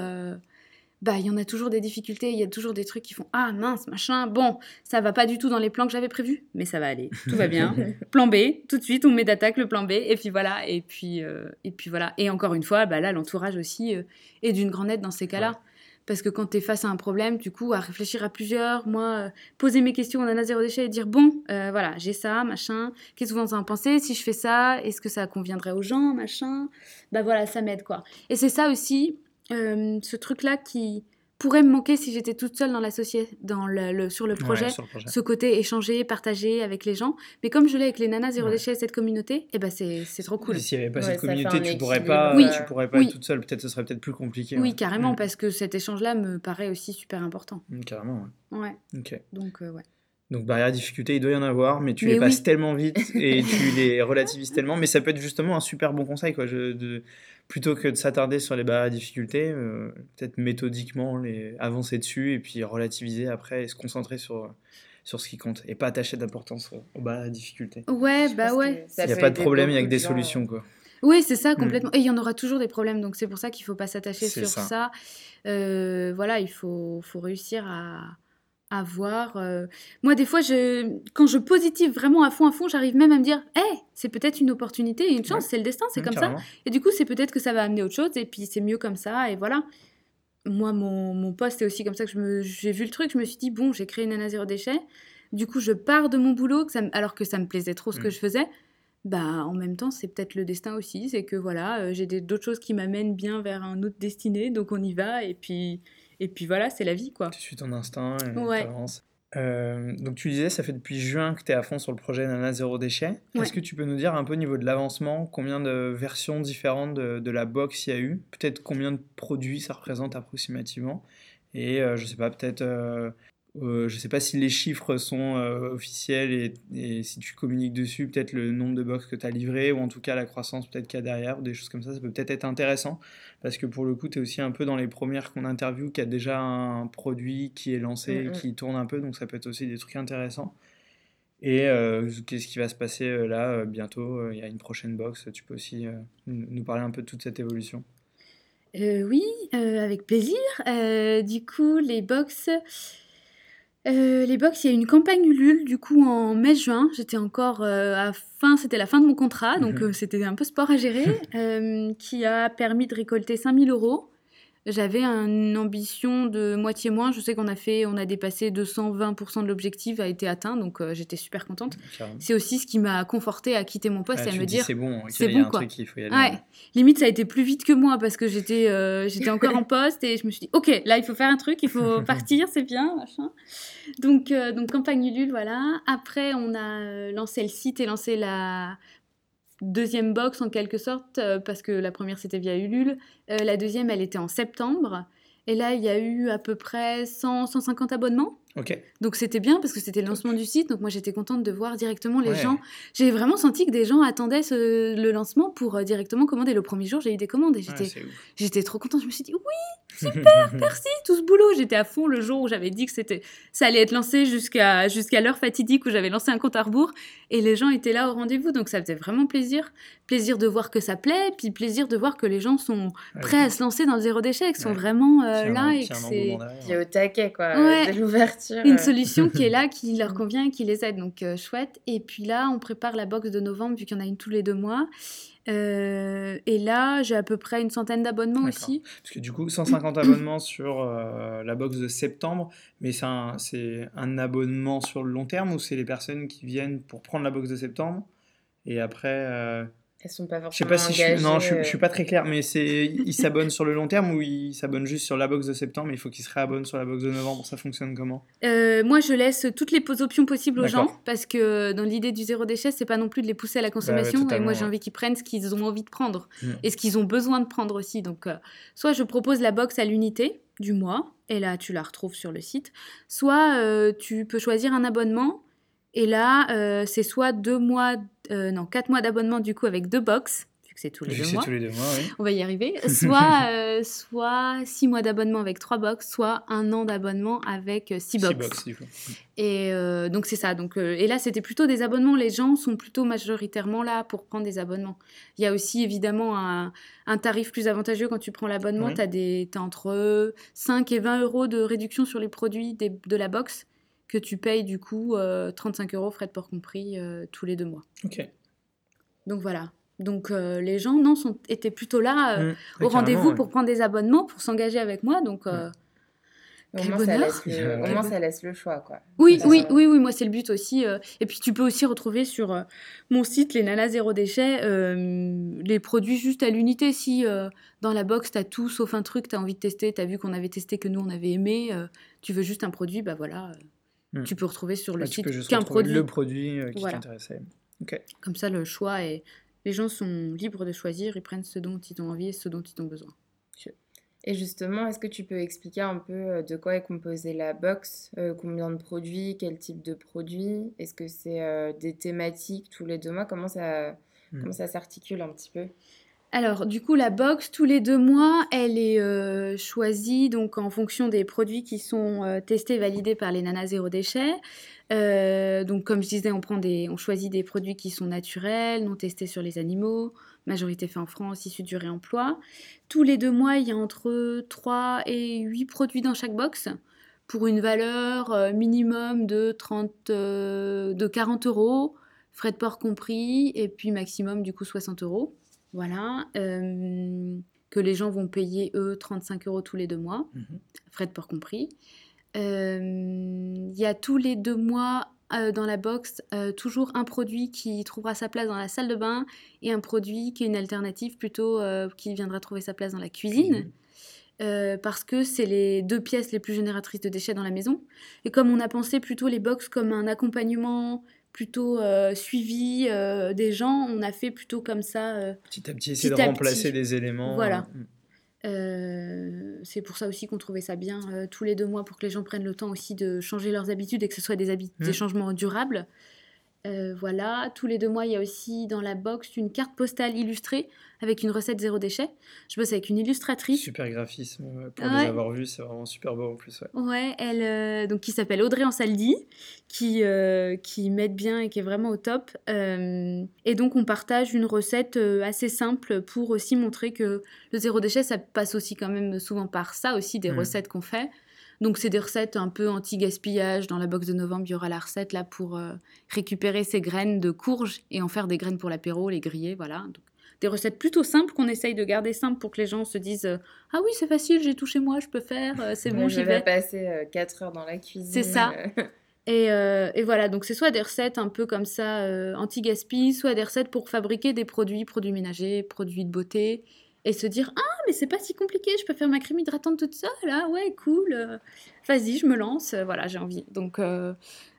bah il y en a toujours des difficultés, il y a toujours des trucs qui font ah mince machin. Bon, ça va pas du tout dans les plans que j'avais prévus, mais ça va aller, tout va bien. plan B, tout de suite on met d'attaque le plan B et puis voilà et puis euh, et puis voilà. Et encore une fois, bah là l'entourage aussi euh, est d'une grande aide dans ces cas-là. Parce que quand tu es face à un problème, du coup, à réfléchir à plusieurs, moi, euh, poser mes questions en Nana Zéro Déchet et dire bon, voilà, j'ai ça, machin, qu'est-ce que vous en pensez Si je fais ça, est-ce que ça conviendrait aux gens, machin? Bah voilà, ça m'aide quoi. Et c'est ça aussi, euh, ce truc-là qui pourrait me manquer si j'étais toute seule dans la société, dans le, sur, le projet, ce côté échanger, partager avec les gens. Mais comme je l'ai avec les nanas zéro déchet et cette communauté, et eh ben c'est trop cool. S'il n'y avait pas cette communauté, tu pourrais pas, oui. tu pourrais pas être toute seule. Peut-être ce serait peut-être plus compliqué. Oui, carrément, mm. parce que cet échange-là me paraît aussi super important. Mm, carrément, ouais. Ouais. Ok. Donc, euh, ouais. Donc barrière difficulté, il doit y en avoir, mais tu les passes tellement vite et tu les relativises tellement. Mais ça peut être justement un super bon conseil, quoi. Je, de, plutôt que de s'attarder sur les barrières difficultés, euh, peut-être méthodiquement les avancer dessus et puis relativiser après et se concentrer sur sur ce qui compte et pas attacher d'importance aux barrières difficultés. Ouais, bah ouais. Il n'y a pas de problème, il n'y a que des solutions, quoi. Oui, c'est ça, mm. complètement. Et il y en aura toujours des problèmes, donc c'est pour ça qu'il ne faut pas s'attacher sur ça. Euh, voilà, il faut, faut réussir à à voir. Euh. Moi, des fois, je, quand je positive vraiment à fond, à fond, j'arrive même à me dire, hé, c'est peut-être une opportunité, une chance, c'est le destin, c'est comme ça. Et du coup, c'est peut-être que ça va amener autre chose, et puis c'est mieux comme ça, et voilà. Moi, mon, mon poste, c'est aussi comme ça que j'ai vu le truc. Je me suis dit, bon, j'ai créé une Nana Zéro Déchet. Du coup, je pars de mon boulot, que ça, alors que ça me plaisait trop ce que mm. je faisais. Bah, en même temps, c'est peut-être le destin aussi. C'est que voilà, euh, j'ai d'autres choses qui m'amènent bien vers un autre destiné, donc on y va, et puis, et puis voilà, c'est la vie, quoi. Tu suis ton instinct et ouais. Euh, donc tu disais, ça fait depuis juin que tu es à fond sur le projet Nana Zéro Déchet. Est-ce que tu peux nous dire un peu au niveau de l'avancement, combien de versions différentes de, la box il y a eu? Peut-être combien de produits ça représente approximativement? Et euh, je sais pas, peut-être euh, euh, je ne sais pas si les chiffres sont euh, officiels et, si tu communiques dessus, peut-être le nombre de box que tu as livré ou en tout cas la croissance peut-être qu'il y a derrière ou des choses comme ça, ça peut peut-être être intéressant parce que pour le coup, tu es aussi un peu dans les premières qu'on interview qui a déjà un produit qui est lancé, mm, mm. qui tourne un peu, donc ça peut être aussi des trucs intéressants. Et euh, qu'est-ce qui va se passer là bientôt Il y a une prochaine box, tu peux aussi nous parler un peu de toute cette évolution Oui, avec plaisir. du coup, les box euh, les box, il y a une campagne Ulule, du coup, en mai-juin. J'étais encore euh, à fin, c'était la fin de mon contrat, donc mhm. euh, c'était un peu sport à gérer, qui a permis de récolter 5000 euros. J'avais une ambition de moitié moins. Je sais qu'on a fait, on a dépassé 220% de l'objectif a été atteint, donc euh, j'étais super contente. C'est aussi ce qui m'a conforté à quitter mon poste et à me dire c'est bon, c'est bon quoi. Ouais. Limite ça a été plus vite que moi parce que j'étais euh, j'étais encore en poste et je me suis dit ok là il faut faire un truc, il faut partir, c'est bien machin. Donc euh, donc campagne Ulule voilà. Après on a lancé le site et lancé la deuxième box en quelque sorte, euh, parce que la première c'était via Ulule. Euh, la deuxième, elle était en septembre. Et là, il y a eu à peu près 100, 150 abonnements. Donc c'était bien parce que c'était le lancement du site. Donc moi j'étais contente de voir directement les Ouais. gens. J'ai vraiment senti que des gens attendaient ce- le lancement pour euh, directement commander. Le premier jour j'ai eu des commandes et Ouais, j'étais trop contente. Je me suis dit oui super merci tout ce boulot. J'étais à fond le jour où j'avais dit que c'était ça allait être lancé jusqu'à jusqu'à l'heure fatidique où j'avais lancé un compte à rebours et les gens étaient là au rendez-vous. Donc ça faisait vraiment plaisir. Plaisir de voir que ça plaît, puis plaisir de voir que les gens sont Ouais, prêts à se lancer dans le zéro déchet, qu'ils sont Ouais. vraiment euh, là un- et que c'est au taquet, quoi. Ouais. Dès une euh, solution qui est là, qui leur convient et qui les aide. Donc euh, chouette. Et puis là, on prépare la box de novembre vu qu'il y en a une tous les deux mois. Euh, et là, j'ai à peu près une centaine d'abonnements aussi. Parce que du coup, 150 abonnements sur euh, la box de septembre, mais c'est un, c'est un abonnement sur le long terme ou c'est les personnes qui viennent pour prendre la box de septembre et après. Euh, Elles sont pas je sais forcément pas si je suis, non, je, euh, je suis pas très clair, mais c'est ils s'abonnent sur le long terme ou ils s'abonnent juste sur la box de septembre, mais il faut qu'ils se réabonnent sur la box de novembre. Ça fonctionne comment? Euh, moi, je laisse toutes les options possibles aux gens parce que dans l'idée du zéro déchet, c'est pas non plus de les pousser à la consommation. et moi, j'ai envie qu'ils prennent ce qu'ils ont envie de prendre Mm. et ce qu'ils ont besoin de prendre aussi. Donc, euh, soit je propose la box à l'unité du mois et là, tu la retrouves sur le site. Soit euh, tu peux choisir un abonnement et là, euh, c'est soit deux mois, euh, non, quatre mois d'abonnement du coup avec deux box vu que c'est tous les Vu deux mois. tous les deux mois, oui. On va y arriver. Soit, euh, soit six mois d'abonnement avec trois box, soit un an d'abonnement avec euh, six Six box. du coup. Et donc c'est ça. Donc, et là, c'était plutôt des abonnements. Les gens sont plutôt majoritairement là pour prendre des abonnements. Il y a aussi évidemment un, un tarif plus avantageux quand tu prends l'abonnement. Oui. Tu as, entre 5 et 20 euros de réduction sur les produits des- de la box que tu payes du coup euh, 35 euros, frais de port compris, euh, tous les deux mois. Ok. Donc voilà. Donc euh, les gens non, sont, étaient plutôt là euh, Mm. Ouais, au rendez-vous ouais. pour prendre des abonnements, pour s'engager avec moi. Donc euh, Au Quel moins, ça bonheur. laisse le, au moins, ça laisse le choix, quoi. Oui, oui, ça- oui, oui, moi c'est le but aussi. euh, et puis tu peux aussi retrouver sur euh, mon site, les nanas zéro déchet, euh, les produits juste à l'unité. Si euh, dans la box, tu as tout sauf un truc, tu as envie de tester, tu as vu qu'on avait testé, que nous on avait aimé, euh, tu veux juste un produit, bah voilà, Hmm. tu peux retrouver sur le Ouais, site qu'un produit. le produit euh, qui Voilà. t'intéressait. Comme ça, le choix est. Les gens sont libres de choisir, ils prennent ce dont ils ont envie et ce dont ils ont besoin. Et justement, est-ce que tu peux expliquer un peu euh, de quoi est composée la box euh, Combien de produits Quel type de produits Est-ce que c'est euh, des thématiques tous les deux mois? Comment ça, Hmm. comment ça s'articule un petit peu? Alors, du coup, la box, tous les deux mois, elle est euh, choisie donc en fonction des produits qui sont euh, testés validés par les nanas zéro déchet. Euh, donc, comme je disais, on, prend des, on choisit des produits qui sont naturels, non testés sur les animaux, majorité fait en France, issus du réemploi. Tous les deux mois, il y a entre 3 et 8 produits dans chaque box pour une valeur euh, minimum de, 30, euh, de 40 euros, frais de port compris, et puis maximum du coup 60 euros. Voilà. euh, que les gens vont payer eux 35 euros tous les deux mois, Mhm. frais de port compris. Euh, Il y a tous les deux mois euh, dans la box euh, toujours un produit qui trouvera sa place dans la salle de bain et un produit qui est une alternative plutôt qui viendra trouver sa place dans la cuisine. Parce que c'est les deux pièces les plus génératrices de déchets dans la maison. Et comme on a pensé plutôt les box comme un accompagnement plutôt euh, suivi euh, des gens, on a fait plutôt comme ça. euh, Petit à petit, essayer de remplacer petit. des éléments. Voilà. euh, c'est pour ça aussi qu'on trouvait ça bien tous les deux mois pour que les gens prennent le temps aussi de changer leurs habitudes et que ce soit des, habi- Mm. des changements durables. Euh, voilà, tous les deux mois, il y a aussi dans la box une carte postale illustrée avec une recette zéro déchet. Je bosse avec une illustratrice. Super graphisme. ouais, Pour Ouais. les avoir vus, c'est vraiment super beau en plus. ouais. Ouais, elle, euh, donc qui s'appelle Audrey Ansaldi, qui, euh, qui m'aide bien et qui est vraiment au top. Euh, et donc on partage une recette euh, assez simple pour aussi montrer que le zéro déchet, ça passe aussi quand même souvent par ça aussi, des Mm. recettes qu'on fait. Donc c'est des recettes un peu anti-gaspillage. Dans la box de novembre, il y aura la recette là pour euh, récupérer ces graines de courge et en faire des graines pour l'apéro, les griller, voilà. Donc, des recettes plutôt simples qu'on essaye de garder simples pour que les gens se disent euh, ah oui c'est facile j'ai tout chez moi je peux faire euh, c'est bon je j'y vais vais passer 4 heures dans la cuisine. C'est ça. et, euh, et voilà, donc c'est soit des recettes un peu comme ça, euh, anti-gaspi, soit des recettes pour fabriquer des produits, produits ménagers, produits de beauté, et se dire Ah, mais c'est pas si compliqué, je peux faire ma crème hydratante toute seule, ah ouais, cool, euh, vas-y, je me lance, euh, voilà, j'ai envie. Donc, euh,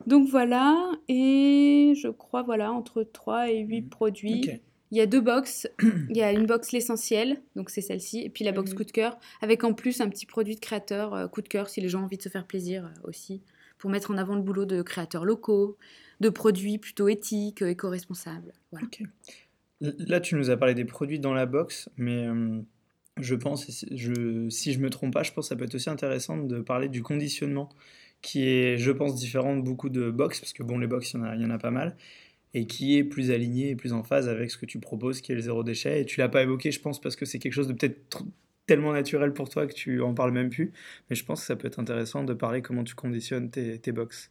donc voilà, et je crois, voilà, entre 3 et 8 Mhm. produits. Il y a deux box. Il y a une box l'essentiel, donc c'est celle-ci, et puis la box Mhm. coup de cœur, avec en plus un petit produit de créateur euh, coup de cœur si les gens ont envie de se faire plaisir euh, aussi. pour mettre en avant le boulot de créateurs locaux, de produits plutôt éthiques, éco-responsables. Voilà. Là, tu nous as parlé des produits dans la box, mais euh, je pense, si je me trompe pas, je pense que ça peut être aussi intéressant de parler du conditionnement, qui est, je pense, différent de beaucoup de box, parce que bon, les box, il y y en a pas mal, et qui est plus aligné et plus en phase avec ce que tu proposes, qui est le zéro déchet. Et tu l'as pas évoqué, je pense, parce que c'est quelque chose de peut-être tellement naturel pour toi que tu en parles même plus. Mais je pense que ça peut être intéressant de parler comment tu conditionnes tes, tes box.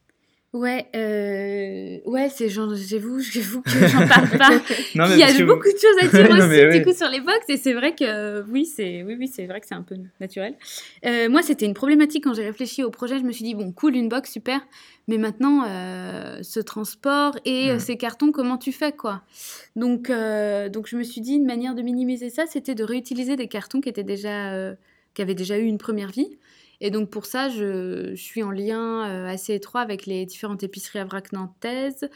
Ouais, euh, ouais, c'est genre, j'avoue, j'avoue que j'en parle pas. non, Il y a beaucoup de choses à dire aussi, du coup, sur les box, et c'est vrai que, oui, c'est, oui, oui, c'est vrai que c'est un peu naturel. Euh, moi, c'était une problématique quand j'ai réfléchi au projet, je me suis dit, bon, cool, une box, super, mais maintenant, euh, ce transport et ces cartons, comment tu fais, quoi? Donc, donc, je me suis dit, une manière de minimiser ça, c'était de réutiliser des cartons qui étaient déjà, qui avaient déjà eu une première vie, et donc pour ça, je, suis en lien euh, assez étroit avec les différentes épiceries à vrac nantaises,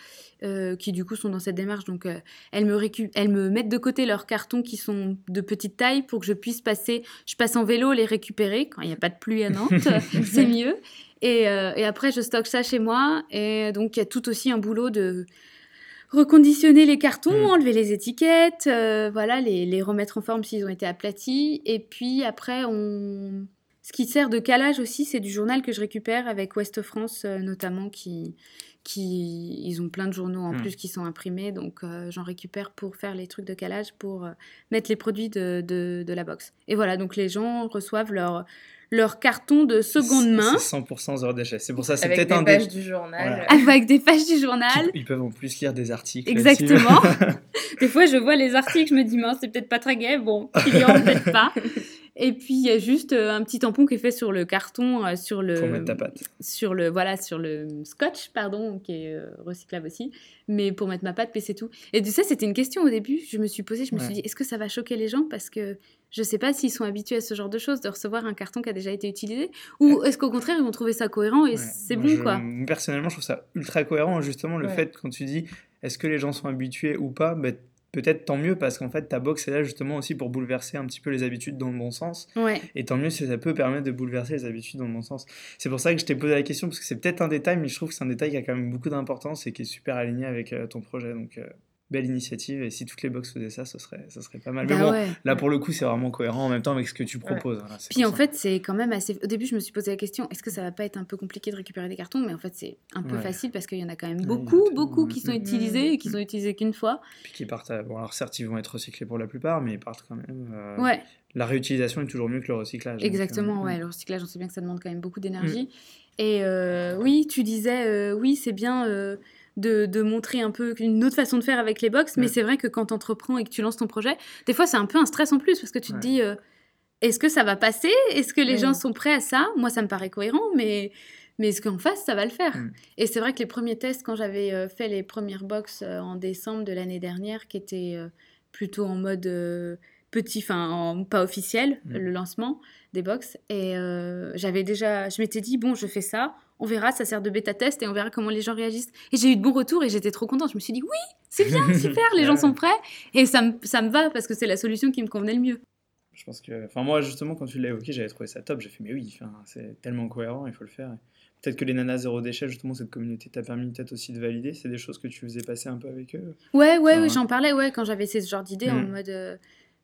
euh, qui du coup sont dans cette démarche. Donc euh, elles, me elles me mettent de côté leurs cartons qui sont de petite taille pour que je puisse passer, je passe en vélo les récupérer quand il n'y a pas de pluie à Nantes, c'est mieux. Et, et, après, je stocke ça chez moi. Et donc il y a tout aussi un boulot de reconditionner les cartons, mmh. enlever les étiquettes, voilà, les, les, remettre en forme s'ils ont été aplatis. Et puis après, on, ce qui sert de calage aussi, c'est du journal que je récupère avec Ouest France euh, notamment, qui, qui, ils ont plein de journaux en hmm. plus qui sont imprimés, donc euh, j'en récupère pour faire les trucs de calage, pour euh, mettre les produits de, de, la box. Et voilà, donc les gens reçoivent leur, leur carton de seconde main. C'est 100% zéro déchet. C'est pour ça c'est peut-être un des pages du journal. Avec des pages du journal. Ils peuvent en plus lire des articles. Exactement. des fois, je vois les articles, je me dis, mince, c'est peut-être pas très gai. Bon, ils liront peut-être pas. Et puis il y a juste euh, un petit tampon qui est fait sur le carton, euh, sur le. Pour mettre ta pâte. Sur le voilà, sur le scotch, pardon, qui est euh, recyclable aussi, mais pour mettre ma pâte, mais c'est tout. Et tu sais, c'était une question au début. Je me suis posée, je me suis dit, est-ce que ça va choquer les gens? Parce que je sais pas s'ils sont habitués à ce genre de choses, de recevoir un carton qui a déjà été utilisé, ou est-ce qu'au contraire ils vont trouver ça cohérent et c'est bon quoi? Personnellement, je trouve ça ultra cohérent justement le fait quand tu dis, est-ce que les gens sont habitués ou pas, bah, peut-être tant mieux parce qu'en fait ta box est là justement aussi pour bouleverser un petit peu les habitudes dans le bon sens. Et tant mieux si ça peut permettre de bouleverser les habitudes dans le bon sens. C'est pour ça que je t'ai posé la question parce que c'est peut-être un détail mais je trouve que c'est un détail qui a quand même beaucoup d'importance et qui est super aligné avec euh, ton projet. Donc euh, belle initiative et si toutes les box faisaient ça, ce serait, ça serait pas mal. mais bah bon, là pour le coup, c'est vraiment cohérent en même temps avec ce que tu proposes. Puis en fait, c'est quand même assez. Au début, je me suis posé la question est-ce que ça va pas être un peu compliqué de récupérer des cartons? Mais en fait, c'est un peu facile parce qu'il y en a quand même beaucoup, beaucoup qui sont utilisés et qui sont utilisés qu'une fois. Puis qui partent. Bon, alors certes, ils vont être recyclés pour la plupart, mais ils partent quand même. Euh, ouais. La réutilisation est toujours mieux que le recyclage. Exactement, euh, ouais. Le recyclage, on sait bien que ça demande quand même beaucoup d'énergie. Mm. Et euh, oui, tu disais, oui, c'est bien de, montrer un peu une autre façon de faire avec les box. Mais c'est vrai que quand tu entreprends et que tu lances ton projet, des fois c'est un peu un stress en plus parce que tu te dis euh, est-ce que ça va passer? Est-ce que les gens sont prêts à ça? Moi, ça me paraît cohérent, mais, mais est-ce qu'en face, ça va le faire? Mm. Et c'est vrai que les premiers tests, quand j'avais euh, fait les premières box euh, en décembre de l'année dernière, qui étaient plutôt en mode petit, enfin pas officiel, mm. le lancement des box, et j'avais déjà, je m'étais dit bon, je fais ça on verra, ça sert de bêta test et on verra comment les gens réagissent. Et j'ai eu de bons retours et j'étais trop contente. Je me suis dit, oui, c'est bien, super, les gens sont prêts. Et ça me, ça me va parce que c'est la solution qui me convenait le mieux. Je pense que, enfin moi justement quand tu l'as évoqué, j'avais trouvé ça top. J'ai fait mais oui, c'est tellement cohérent, il faut le faire. Peut-être que les nanas zéro déchet, justement, cette communauté t'a permis peut-être aussi de valider. C'est des choses que tu faisais passer un peu avec eux? Ouais, ouais, oui, j'en parlais, ouais, quand j'avais ce genre d'idée en mm. mode, euh,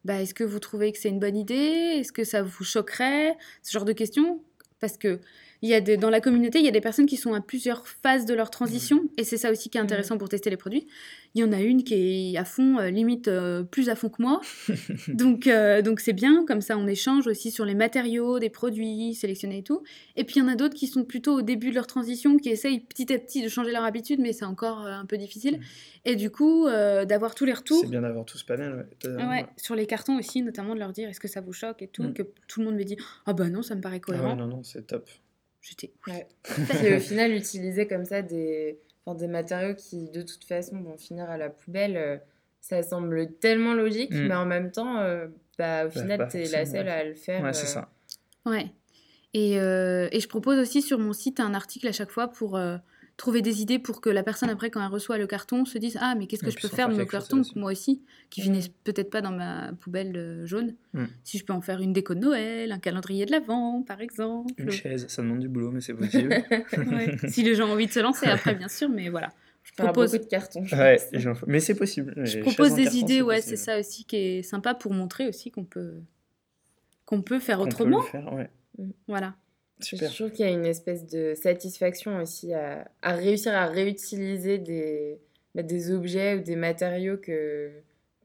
bah, est-ce que vous trouvez que c'est une bonne idée? Est-ce que ça vous choquerait? Ce genre de questions. Parce que il y a dans la communauté, il y a des personnes qui sont à plusieurs phases de leur transition, mmh. et c'est ça aussi qui est intéressant mmh. pour tester les produits. Il y en a une qui est à fond, euh, limite euh, plus à fond que moi. donc euh, donc c'est bien, comme ça on échange aussi sur les matériaux, des produits sélectionnés et tout. Et puis il y en a d'autres qui sont plutôt au début de leur transition, qui essayent petit à petit de changer leur habitude, mais c'est encore un peu difficile. Mmh. Et du coup, d'avoir tous les retours. C'est bien d'avoir tout ce panel. Ouais. sur les cartons aussi, notamment de leur dire est-ce que ça vous choque et tout, que tout le monde me dit ah bah non, ça me paraît cohérent. Ah non, non, c'est top. J'étais. Ouais. Et au final, utiliser comme ça des, des matériaux qui, de toute façon, vont finir à la poubelle, euh, ça semble tellement logique, mm. mais en même temps, euh, bah, au final, tu es la seule à le faire. Ouais, c'est euh. ça. Ouais. Et, et, je propose aussi sur mon site un article à chaque fois pour trouver des idées pour que la personne, après, quand elle reçoit le carton, se dise Ah, mais qu'est-ce que je peux faire de mon carton, moi aussi, qui finisse mm. peut-être pas dans ma poubelle jaune. Mm. Si je peux en faire une déco de Noël, un calendrier de l'Avent, par exemple. Une chaise, ça demande du boulot, mais c'est possible. Si les gens ont envie de se lancer après, bien sûr, mais voilà. Je propose beaucoup de cartons. mais c'est possible. Je propose des idées, ouais, c'est ça aussi qui est sympa pour montrer aussi qu'on peut qu'on peut faire autrement. Mm. Voilà. Je trouve qu'il y a une espèce de satisfaction aussi à, à réussir à réutiliser des, bah, des objets ou des matériaux que,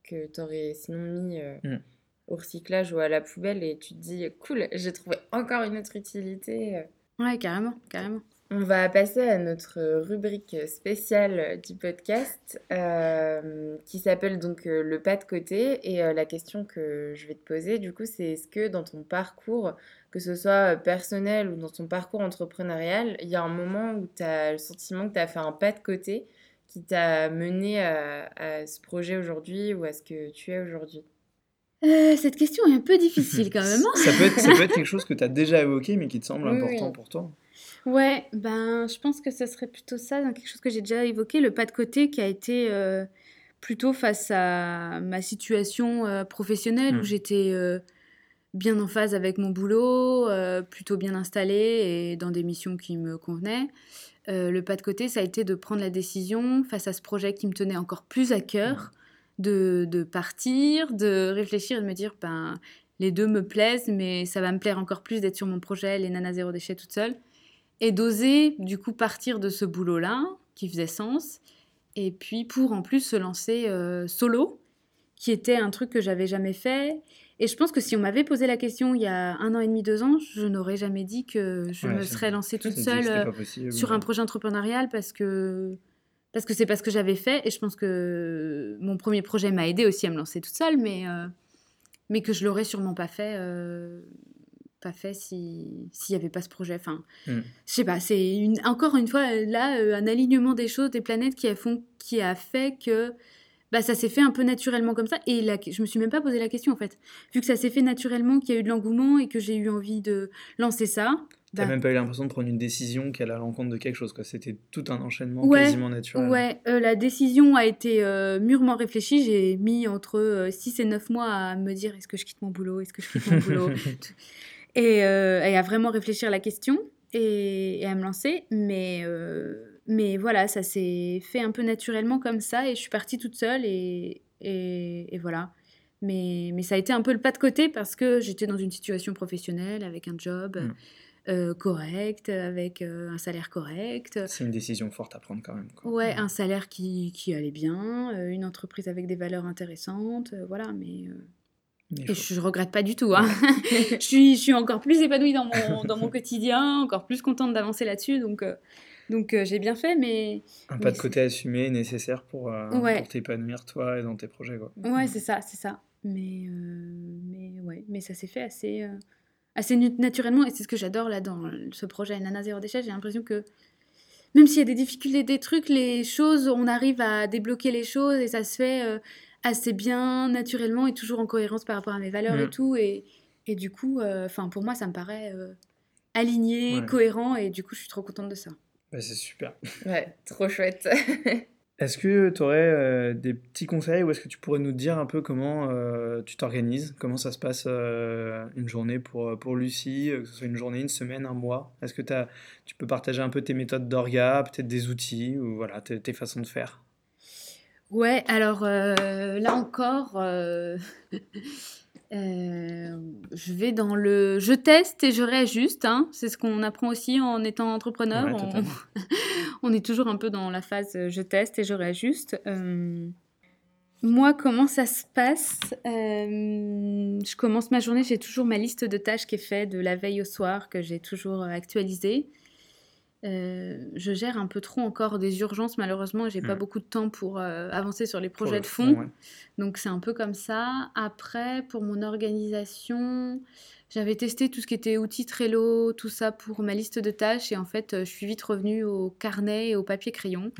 que tu aurais sinon mis euh, mm. au recyclage ou à la poubelle et tu te dis cool, j'ai trouvé encore une autre utilité. Ouais, carrément, carrément. On va passer à notre rubrique spéciale du podcast euh, qui s'appelle donc euh, le pas de côté. Et euh, la question que je vais te poser, du coup, c'est est-ce que dans ton parcours, que ce soit personnel ou dans ton parcours entrepreneurial, il y a un moment où tu as le sentiment que tu as fait un pas de côté qui t'a mené à, ce projet aujourd'hui ou à ce que tu es aujourd'hui? Cette question est un peu difficile quand même. Hein. ça, peut être, ça peut être quelque chose que tu as déjà évoqué mais qui te semble important pour toi. Ouais, ben, je pense que ce serait plutôt ça, quelque chose que j'ai déjà évoqué, le pas de côté qui a été euh, plutôt face à ma situation euh, professionnelle où mmh. j'étais euh, bien en phase avec mon boulot, plutôt bien installée et dans des missions qui me convenaient. le pas de côté, ça a été de prendre la décision face à ce projet qui me tenait encore plus à cœur, mmh. de, de partir, de réfléchir et de me dire, ben, les deux me plaisent, mais ça va me plaire encore plus d'être sur mon projet, les nanas zéro déchet toute seule et d'oser du coup partir de ce boulot-là qui faisait sens et puis pour en plus se lancer euh, solo qui était un truc que j'avais jamais fait et je pense que si on m'avait posé la question il y a un an et demi deux ans je n'aurais jamais dit que je me serais lancée toute seule euh, sur un projet entrepreneurial parce que parce que c'est pas ce que j'avais fait et je pense que mon premier projet m'a aidé aussi à me lancer toute seule mais euh, mais que je l'aurais sûrement pas fait pas fait s'il n'y avait pas ce projet. Enfin, hmm. je sais pas, c'est une, encore une fois là euh, un alignement des choses, des planètes qui a, font, qui a fait que bah, ça s'est fait un peu naturellement comme ça. Et là, je me suis même pas posé la question en fait. Vu que ça s'est fait naturellement, qu'il y a eu de l'engouement et que j'ai eu envie de lancer ça. T'as bah même pas eu l'impression de prendre une décision qui allait à l'encontre de quelque chose, quoi. C'était tout un enchaînement quasiment naturel. Ouais, euh, la décision a été euh, mûrement réfléchie. J'ai mis entre 6 et 9 mois à me dire est-ce que je quitte mon boulot, est-ce que je quitte mon boulot. Euh, et, à vraiment réfléchir à la question et, à me lancer. Mais, euh, mais voilà, ça s'est fait un peu naturellement comme ça et je suis partie toute seule et, et, voilà. Mais, mais, ça a été un peu le pas de côté parce que j'étais dans une situation professionnelle avec un job. Mm. Euh, correct, avec un salaire correct. C'est une décision forte à prendre quand même. Quoi. Ouais, un salaire qui, qui allait bien, une entreprise avec des valeurs intéressantes, voilà, mais et je, regrette pas du tout. Hein. je, suis, je suis encore plus épanouie dans mon, dans mon quotidien, encore plus contente d'avancer là-dessus. Donc, euh, donc euh, j'ai bien fait, mais. Un pas de côté assumé nécessaire pour, euh, pour t'épanouir toi et dans tes projets. Quoi. Ouais, c'est ça, c'est ça. Mais, mais, ouais, mais ça s'est fait assez, assez naturellement et c'est ce que j'adore là dans ce projet Nana Zéro Déchet. J'ai l'impression que même s'il y a des difficultés, des trucs, les choses, on arrive à débloquer les choses et ça se fait assez bien naturellement et toujours en cohérence par rapport à mes valeurs et mm. tout. Et, et du coup, euh, enfin pour moi, ça me paraît euh, aligné, cohérent et du coup, je suis trop contente de ça. Bah, c'est super. Ouais, trop chouette. Est-ce que tu aurais euh, des petits conseils ou est-ce que tu pourrais nous dire un peu comment tu t'organises? Comment ça se passe une journée pour, pour Lucie, que ce soit une journée, une semaine, un mois? Est-ce que as, tu peux partager un peu tes méthodes d'orga, peut-être des outils ou voilà, tes, tes façons de faire? Ouais, alors euh, là encore, euh, euh, je vais dans le je teste et je réajuste. Hein. C'est ce qu'on apprend aussi en étant entrepreneur. on, est toujours un peu dans la phase je teste et je réajuste. moi, comment ça se passe? Je commence ma journée, j'ai toujours ma liste de tâches qui est faite de la veille au soir, que j'ai toujours actualisée. Euh, je gère un peu trop encore des urgences, malheureusement, j'ai pas hmm. beaucoup de temps pour euh, avancer sur les projets de fond. Donc c'est un peu comme ça. Après, pour mon organisation, j'avais testé tout ce qui était outils Trello, tout ça pour ma liste de tâches. Et en fait, je suis vite revenue au carnet et au papier crayon.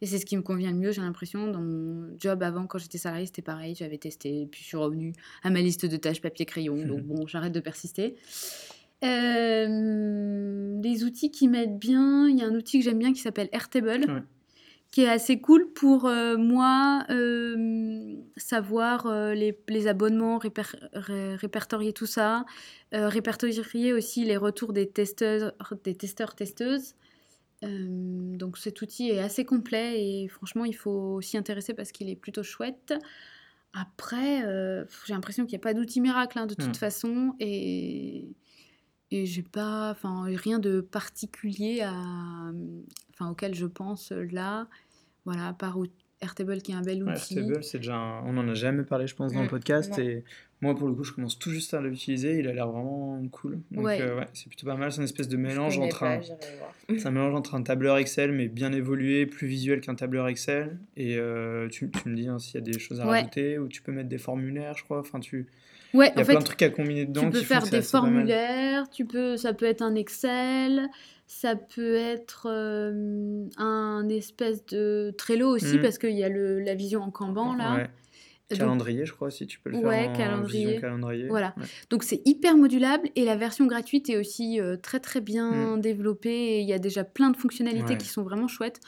Et c'est ce qui me convient le mieux, j'ai l'impression. Dans mon job avant, quand j'étais salariée, c'était pareil. J'avais testé, puis je suis revenue à ma liste de tâches papier crayon. Donc bon, j'arrête de persister. Les outils qui m'aident bien, il y a un outil que j'aime bien qui s'appelle Airtable qui est assez cool pour euh, moi euh, savoir euh, les, les, abonnements, répertorier tout ça, répertorier aussi les retours des testeurs, des testeurs testeuses. donc cet outil est assez complet et franchement il faut s'y intéresser parce qu'il est plutôt chouette. Après, j'ai l'impression qu'il n'y a pas d'outil miracle hein, de toute hmm. façon et et j'ai pas enfin rien de particulier à enfin auquel je pense là voilà, par Airtable qui est un bel outil. Airtable, c'est déjà on n'en a jamais parlé, je pense, dans le mm, podcast. Et moi, pour le coup, je commence tout juste à l'utiliser. Il a l'air vraiment cool. Donc, ouais. Euh, ouais, c'est plutôt pas mal. C'est une espèce de mélange entre un... c'est un mélange entre un tableur Excel, mais bien évolué, plus visuel qu'un tableur Excel. Et euh, tu, tu, me dis hein, s'il y a des choses à rajouter, ou tu peux mettre des formulaires, je crois. Enfin, tu... Ouais, il y a plein de trucs à combiner dedans. Tu peux faire des formulaires, tu peux, ça peut être un Excel, ça peut être euh, un espèce de Trello aussi, mmh. parce qu'il y a le, la vision en Kanban là. Calendrier, je crois, si tu peux le faire ouais, calendrier. calendrier. Voilà. Donc c'est hyper modulable et la version gratuite est aussi euh, très très bien mmh. développée. il y a déjà plein de fonctionnalités qui sont vraiment chouettes.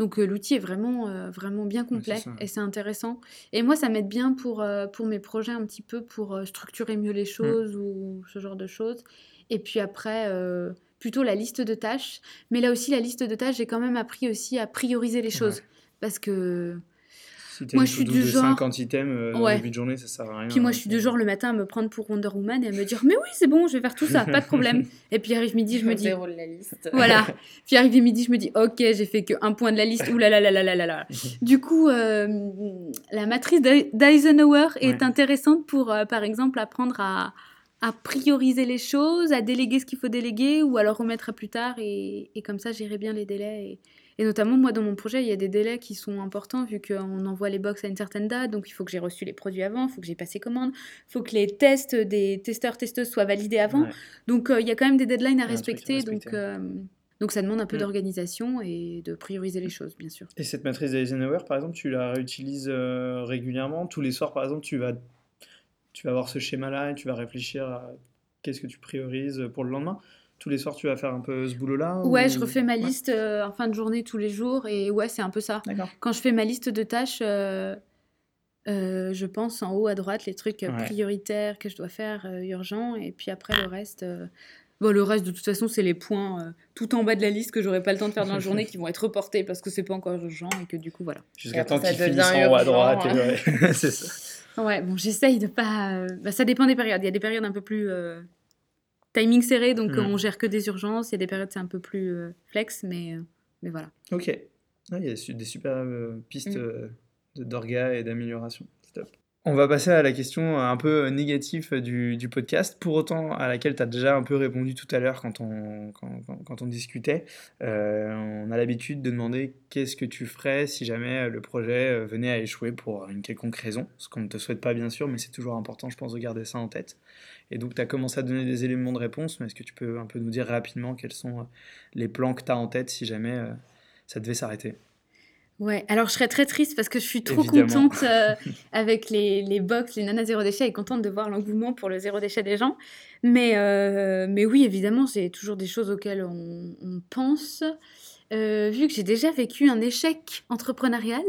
Donc euh, l'outil est vraiment, vraiment bien complet et c'est intéressant. Et moi, ça m'aide bien pour, pour mes projets un petit peu, pour structurer mieux les mmh. choses ou ce genre de choses. Et puis après, plutôt la liste de tâches. Mais là aussi, la liste de tâches, j'ai quand même appris aussi à prioriser les choses. Parce que. Moi, je suis du genre. 50 items euh, début de journée, ça sert à rien. Puis moi, je suis du genre le matin à me prendre pour Wonder Woman et à me dire Mais oui, c'est bon, je vais faire tout ça, pas de problème. et puis arrive midi, je me dis. la liste. Voilà. Puis arrive midi, je me dis Ok, j'ai fait qu'un point de la liste. Ouh là là là là là là là. du coup, euh, la matrice d'Eisenhower est intéressante pour, euh, par exemple, apprendre à à prioriser les choses, à déléguer ce qu'il faut déléguer ou alors remettre à plus tard et, comme ça gérer bien les délais. Et, notamment moi dans mon projet il y a des délais qui sont importants vu qu'on envoie les box à une certaine date donc il faut que j'ai reçu les produits avant, il faut que j'ai passé commande, il faut que les tests des testeurs testeuses soient validés avant. Donc euh, il y a quand même des deadlines à respecter, donc euh, donc ça demande un peu mm. d'organisation et de prioriser les choses, bien sûr. Et cette matrice d'Eisenhower, par exemple, tu la réutilises euh, régulièrement? Tous les soirs, par exemple, tu vas tu vas avoir ce schéma-là et tu vas réfléchir à qu'est-ce que tu priorises pour le lendemain? Tous les soirs, tu vas faire un peu ce boulot-là Ouais, je refais ma liste euh, en fin de journée tous les jours et ouais, c'est un peu ça. Quand je fais ma liste de tâches, euh, euh, je pense en haut à droite les trucs prioritaires que je dois faire, urgents, et puis après le reste. Bon, le reste, de toute façon, c'est les points tout en bas de la liste que j'aurai pas le temps de faire dans la journée qui vont être reportés parce que c'est pas encore urgent et que du coup, voilà. Jusqu'à temps qu'ils finissent en haut à droite. c'est ça. Ouais, bon, j'essaye de pas. Euh, bah, ça dépend des périodes. Il y a des périodes un peu plus euh, timing serré, donc hmm. on gère que des urgences. Il y a des périodes c'est un peu plus euh, flex, mais, mais voilà. Ok. il y a des super pistes hmm. d'orga et d'amélioration. On va passer à la question un peu négative du, du podcast, pour autant à laquelle tu as déjà un peu répondu tout à l'heure quand on, quand, quand, on discutait. Euh, on a l'habitude de demander qu'est-ce que tu ferais si jamais le projet venait à échouer pour une quelconque raison, ce qu'on ne te souhaite pas bien sûr, mais c'est toujours important je pense de garder ça en tête. Et donc tu as commencé à donner des éléments de réponse, mais est-ce que tu peux un peu nous dire rapidement quels sont les plans que tu as en tête si jamais euh, ça devait s'arrêter? Ouais, alors je serais très triste parce que je suis trop contente euh, avec les, les box, les nanas zéro déchet et contente de voir l'engouement pour le zéro déchet des gens. Mais, euh, mais oui, évidemment, c'est toujours des choses auxquelles on, pense. Euh, vu que j'ai déjà vécu un échec entrepreneurial,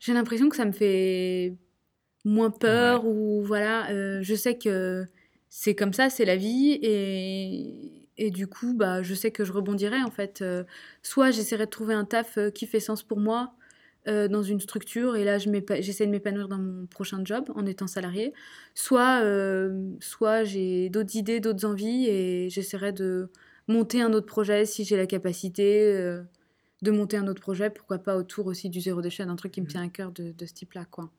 j'ai l'impression que ça me fait moins peur ou voilà, je sais que c'est comme ça, c'est la vie et, et du coup, bah, je sais que je rebondirai en fait. soit j'essaierai de trouver un taf qui fait sens pour moi, euh, dans une structure et là j'essaie de m'épanouir dans mon prochain job en étant salarié. Soit, euh, soit j'ai d'autres idées, d'autres envies et j'essaierai de monter un autre projet si j'ai la capacité euh, de monter un autre projet, pourquoi pas autour aussi du zéro déchet, d'un truc qui me mmh. tient à cœur de, de ce type-là. quoi.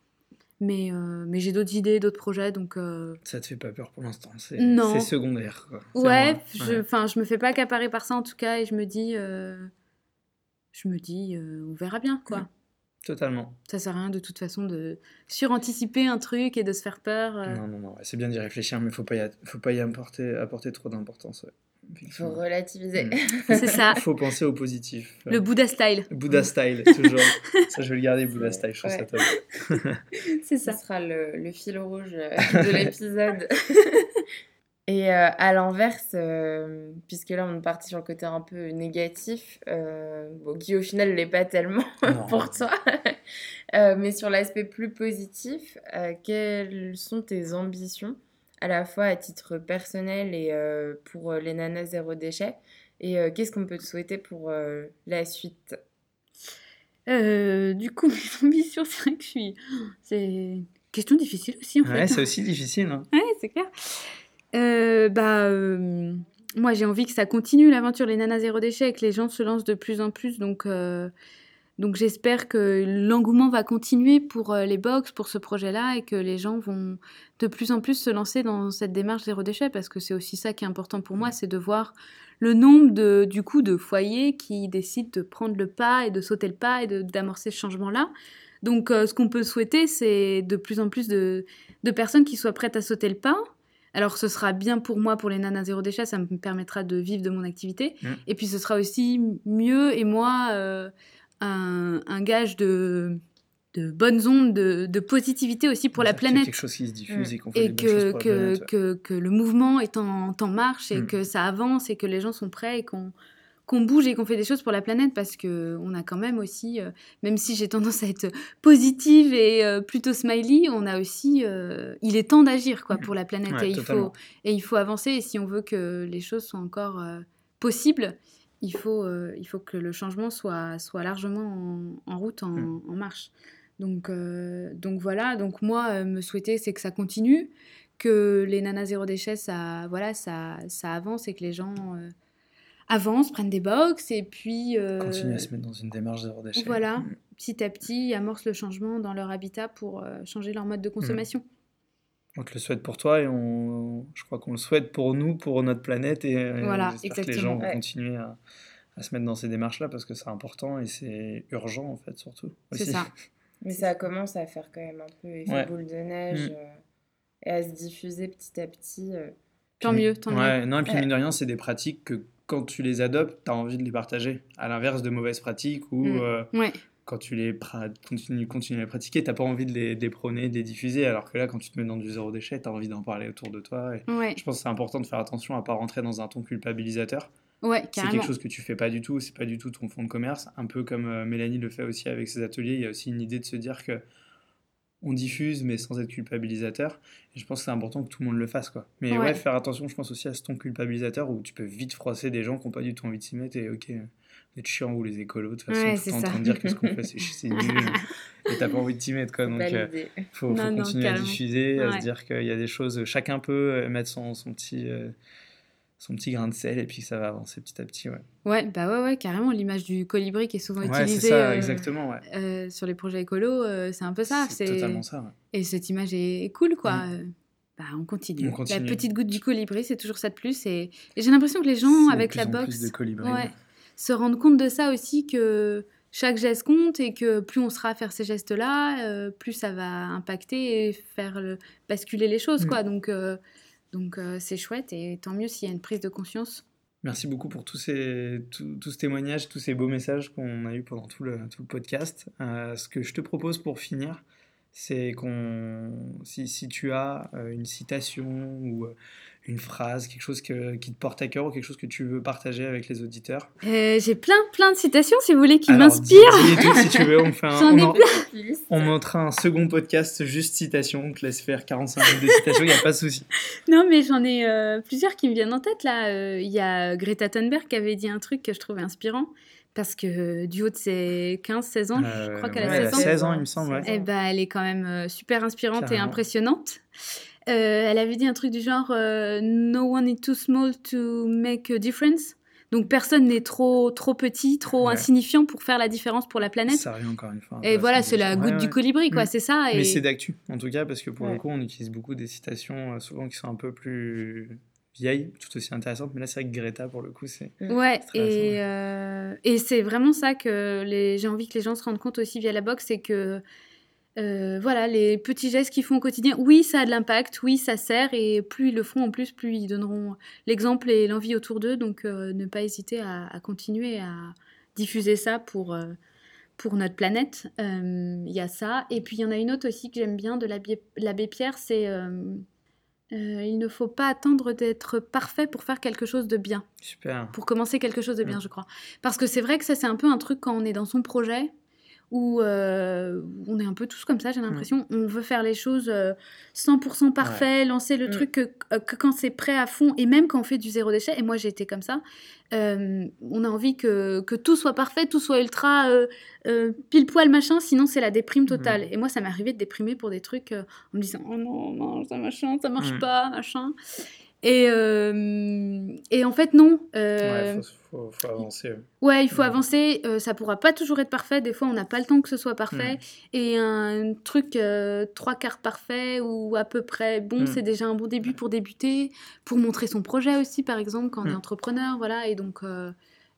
Mais, mais j'ai d'autres idées, d'autres projets, donc... Ça te fait pas peur pour l'instant, c'est secondaire. Quoi. Ouais, je, enfin je me fais pas accaparer par ça en tout cas, et je me dis, je me dis, on verra bien, quoi. Totalement. Ça sert à rien de toute façon de suranticiper un truc et de se faire peur. Euh. Non, non, non. C'est bien d'y réfléchir, mais il faut pas y, faut pas y apporter, apporter trop d'importance. Il faut relativiser. Mm. C'est ça. Il faut penser au positif. Le Bouddha style. Bouddha style, toujours. ça, je vais le garder, Bouddha style. Je trouve ça top. C'est ça. Ce sera le, le fil rouge de l'épisode. Et euh, à l'inverse, euh, puisque là on est parti sur le côté un peu négatif, euh, qui au final ne l'est pas tellement pour toi, mais sur l'aspect plus positif, quelles sont tes ambitions, à la fois à titre personnel et pour les nanas zéro déchet Et qu'est-ce qu'on peut te souhaiter pour la suite? Du coup, mes ambitions, c'est vrai que je suis. C'est une question difficile aussi en fait. Ouais, c'est aussi difficile. Hein. Ouais, c'est clair. Euh, bah, euh, moi, j'ai envie que ça continue l'aventure Les Nanas Zéro Déchet et que les gens se lancent de plus en plus. Donc, euh, donc j'espère que l'engouement va continuer pour les box, pour ce projet-là, et que les gens vont de plus en plus se lancer dans cette démarche zéro déchet, parce que c'est aussi ça qui est important pour moi, c'est de voir le nombre de, du coup, de foyers qui décident de prendre le pas et de sauter le pas et d'amorcer ce changement-là. Donc, ce qu'on peut souhaiter, c'est de plus en plus de, de personnes qui soient prêtes à sauter le pas, alors ce sera bien pour moi, pour les nanas zéro déchet, ça me permettra de vivre de mon activité. Mm. Et puis ce sera aussi mieux et moi euh, un, gage de, de bonnes ondes, de, positivité aussi pour la planète. quelque chose qui se diffuse et qu'on fait et que, que, que, que, le mouvement est en, en marche et mm. que ça avance et que les gens sont prêts et qu'on qu'on bouge et qu'on fait des choses pour la planète parce que on a quand même aussi, euh, même si j'ai tendance à être positive et euh, plutôt smiley, on a aussi, euh, il est temps d'agir quoi pour la planète et il faut et il faut avancer et si on veut que les choses soient encore possibles, il faut il faut que le changement soit soit largement en, route, mm. en, marche. Donc donc voilà, donc moi me souhaiter c'est que ça continue, que les nanas zéro déchet ça voilà ça ça avance et que les gens avancent, prennent des box et puis... Euh, Continuent à se mettre dans une démarche zéro déchet. Voilà, mm. petit à petit, amorcent le changement dans leur habitat pour euh, changer leur mode de consommation. Mm. On te le souhaite pour toi et on... je crois qu'on le souhaite pour nous, pour notre planète et, euh, voilà, que les gens vont continuer à, se mettre dans ces démarches-là parce que c'est important et c'est urgent en fait surtout. C'est ça. Mais ça commence à faire quand même un peu effet boule de neige mm. et à se diffuser petit à petit. Tant mieux, tant ouais, mieux. Non, et puis mine de rien, c'est des pratiques que quand tu les adoptes, tu as envie de les partager. À l'inverse de mauvaises pratiques où mm. euh, quand tu les continues, continues à les pratiquer, tu n'as pas envie de les, prôner, de les diffuser. Alors que là, quand tu te mets dans du zéro déchet, tu as envie d'en parler autour de toi. Et Je pense que c'est important de faire attention à ne pas rentrer dans un ton culpabilisateur. Ouais, c'est quelque chose que tu fais pas du tout, c'est pas du tout ton fond de commerce. Un peu comme euh, Mélanie le fait aussi avec ses ateliers, il y a aussi une idée de se dire que on diffuse, mais sans être culpabilisateur. Et je pense que c'est important que tout le monde le fasse. Quoi. Mais ouais. faire attention, je pense aussi à ce ton culpabilisateur où tu peux vite froisser des gens qui n'ont pas du tout envie de s'y mettre et ok, d'être chiant ou les écolos, de toute façon, tout en train de dire que ce qu'on fait, c'est nul. et t'as pas envie de t'y mettre. Quoi. Donc, il euh, faut, continuer à diffuser, à se dire qu'il y a des choses, chacun peut euh, mettre son, son petit. Euh, son petit grain de sel et puis ça va avancer petit à petit. Ouais, ouais bah ouais, ouais carrément. L'image du colibri qui est souvent ouais, utilisée ça, euh, exactement, ouais. Euh, sur les projets écolos, euh, c'est un peu ça. C'est totalement ça. Et cette image est cool, quoi. Bah, on continue. La petite goutte du colibri, c'est toujours ça de plus. Et, j'ai l'impression que les gens, avec la boxe, se rendent compte de ça aussi que chaque geste compte et que plus on sera à faire ces gestes-là, plus ça va impacter et faire basculer les choses, mm. quoi. Donc donc euh, c'est chouette et tant mieux s'il y a une prise de conscience. Merci beaucoup pour tous ces, tous ces témoignages, tous ces beaux messages qu'on a eu pendant tout le, tout le podcast. Euh, ce que je te propose pour finir, c'est qu'on, si, si, tu as euh, une citation ou une phrase, quelque chose qui te porte à cœur ou quelque chose que tu veux partager avec les auditeurs? Euh, J'ai plein, plein de citations, si vous voulez, qui m'inspirent. si tu veux, on fait un, on, on montrera un second podcast juste citations. On te laisse faire 45 minutes de citations, il n'y a pas de souci. Non, mais j'en ai euh, plusieurs qui me viennent en tête. Là, euh, il y a Greta Thunberg qui avait dit un truc que je trouvais inspirant parce que du haut de ses 15-16 ans, je crois qu'elle a 16 ans. 16 ans, il me semble. Eh ben, elle est quand même super inspirante et impressionnante. Euh, elle avait dit un truc du genre euh, No one is too small to make a difference. Donc personne n'est trop trop petit, trop insignifiant pour faire la différence pour la planète. Ça arrive encore une fois. Et voilà, c'est la goutte du colibri, quoi, mm. c'est ça. Mais c'est d'actu, en tout cas, parce que pour le coup, on utilise beaucoup des citations, euh, souvent qui sont un peu plus vieilles, tout aussi intéressantes. Mais là, c'est vrai que Greta, pour le coup, c'est. Ouais, et, et c'est vraiment ça que les... j'ai envie que les gens se rendent compte aussi via la boxe, c'est que euh, voilà, les petits gestes qu'ils font au quotidien, oui, ça a de l'impact, oui, ça sert, et plus ils le font en plus, plus ils donneront l'exemple et l'envie autour d'eux. Donc, euh, ne pas hésiter à, continuer à diffuser ça pour, euh, pour notre planète. Il y a ça. Et puis, il y en a une autre aussi que j'aime bien de l'abbé Pierre, c'est il ne faut pas attendre d'être parfait pour faire quelque chose de bien. Super. Pour commencer quelque chose de bien, je crois. Parce que c'est vrai que ça, c'est un peu un truc quand on est dans son projet où euh, on est un peu tous comme ça, j'ai l'impression. On veut faire les choses 100% euh, parfait, lancer le mmh. truc euh, que, quand c'est prêt à fond, et même quand on fait du zéro déchet, et moi j'ai été comme ça, on a envie que, que, tout soit parfait, tout soit ultra pile poil machin, sinon c'est la déprime totale. Mmh. Et moi ça m'est arrivé de déprimer pour des trucs en me disant oh non, non, ça machin, ça marche pas, machin. Et, et en fait, non. Euh, faut, avancer. Ouais, il faut avancer. Euh, ça pourra pas toujours être parfait. Des fois, on n'a pas le temps que ce soit parfait. Et un truc euh, trois quarts parfait ou à peu près bon, hmm. c'est déjà un bon début pour débuter, pour montrer son projet aussi, par exemple, quand on est hmm. entrepreneur. Voilà. Et donc. Euh,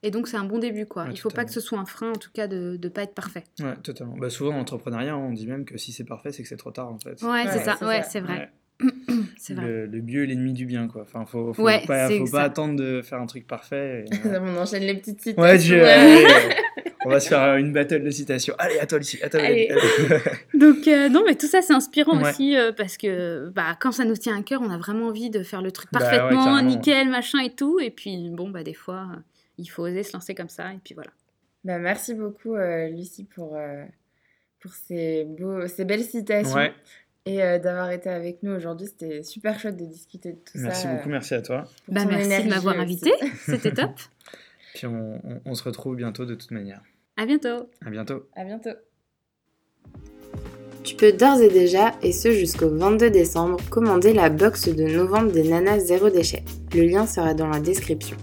et donc, c'est un bon début, quoi. il faut pas que ce soit un frein, en tout cas, de ne pas être parfait. Ouais, totalement. Bah, souvent, en entrepreneuriat, on dit même que si c'est parfait, c'est que c'est trop tard, en fait. Ouais, c'est ça. Ouais, c'est vrai. c'est Le, le mieux est l'ennemi du bien, quoi. Enfin, faut, faut pas, faut pas attendre de faire un truc parfait. on enchaîne les petites citations. Ouais, on va se faire une battle de citations. Allez, à toi, Lucie. À toi, Donc, euh, non, mais tout ça, c'est inspirant aussi euh, parce que bah, quand ça nous tient à cœur, on a vraiment envie de faire le truc bah parfaitement, nickel, machin et tout. Et puis, bon, bah, des fois, euh, il faut oser se lancer comme ça. Et puis voilà. Bah, merci beaucoup, Lucie, pour, pour ces, beaux, ces belles citations. Et euh, d'avoir été avec nous aujourd'hui. C'était super chouette de discuter de tout ça. Merci beaucoup, merci à toi. Bah, merci de m'avoir invité, c'était top. Puis on, on, se retrouve bientôt de toute manière. À bientôt. À bientôt. À bientôt. Tu peux d'ores et déjà, et ce jusqu'au 22 décembre, commander la box de novembre des nanas zéro déchet. Le lien sera dans la description.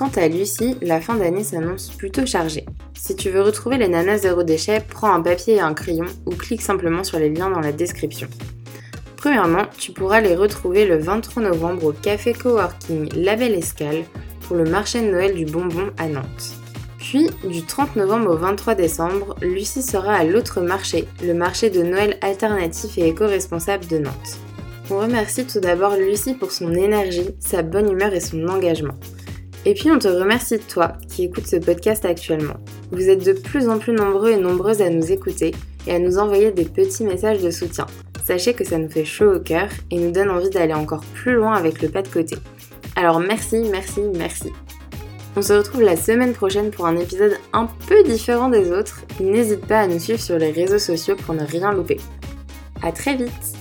Quant à Lucie, la fin d'année s'annonce plutôt chargée. Si tu veux retrouver les nanas zéro déchet, prends un papier et un crayon ou clique simplement sur les liens dans la description. Premièrement, tu pourras les retrouver le 23 novembre au café coworking La Belle Escale pour le marché de Noël du bonbon à Nantes. Puis, du 30 novembre au 23 décembre, Lucie sera à l'autre marché, le marché de Noël alternatif et éco-responsable de Nantes. On remercie tout d'abord Lucie pour son énergie, sa bonne humeur et son engagement. Et puis on te remercie de toi qui écoutes ce podcast actuellement. Vous êtes de plus en plus nombreux et nombreuses à nous écouter et à nous envoyer des petits messages de soutien. Sachez que ça nous fait chaud au cœur et nous donne envie d'aller encore plus loin avec le pas de côté. Alors merci, merci, merci. On se retrouve la semaine prochaine pour un épisode un peu différent des autres. N'hésite pas à nous suivre sur les réseaux sociaux pour ne rien louper. A très vite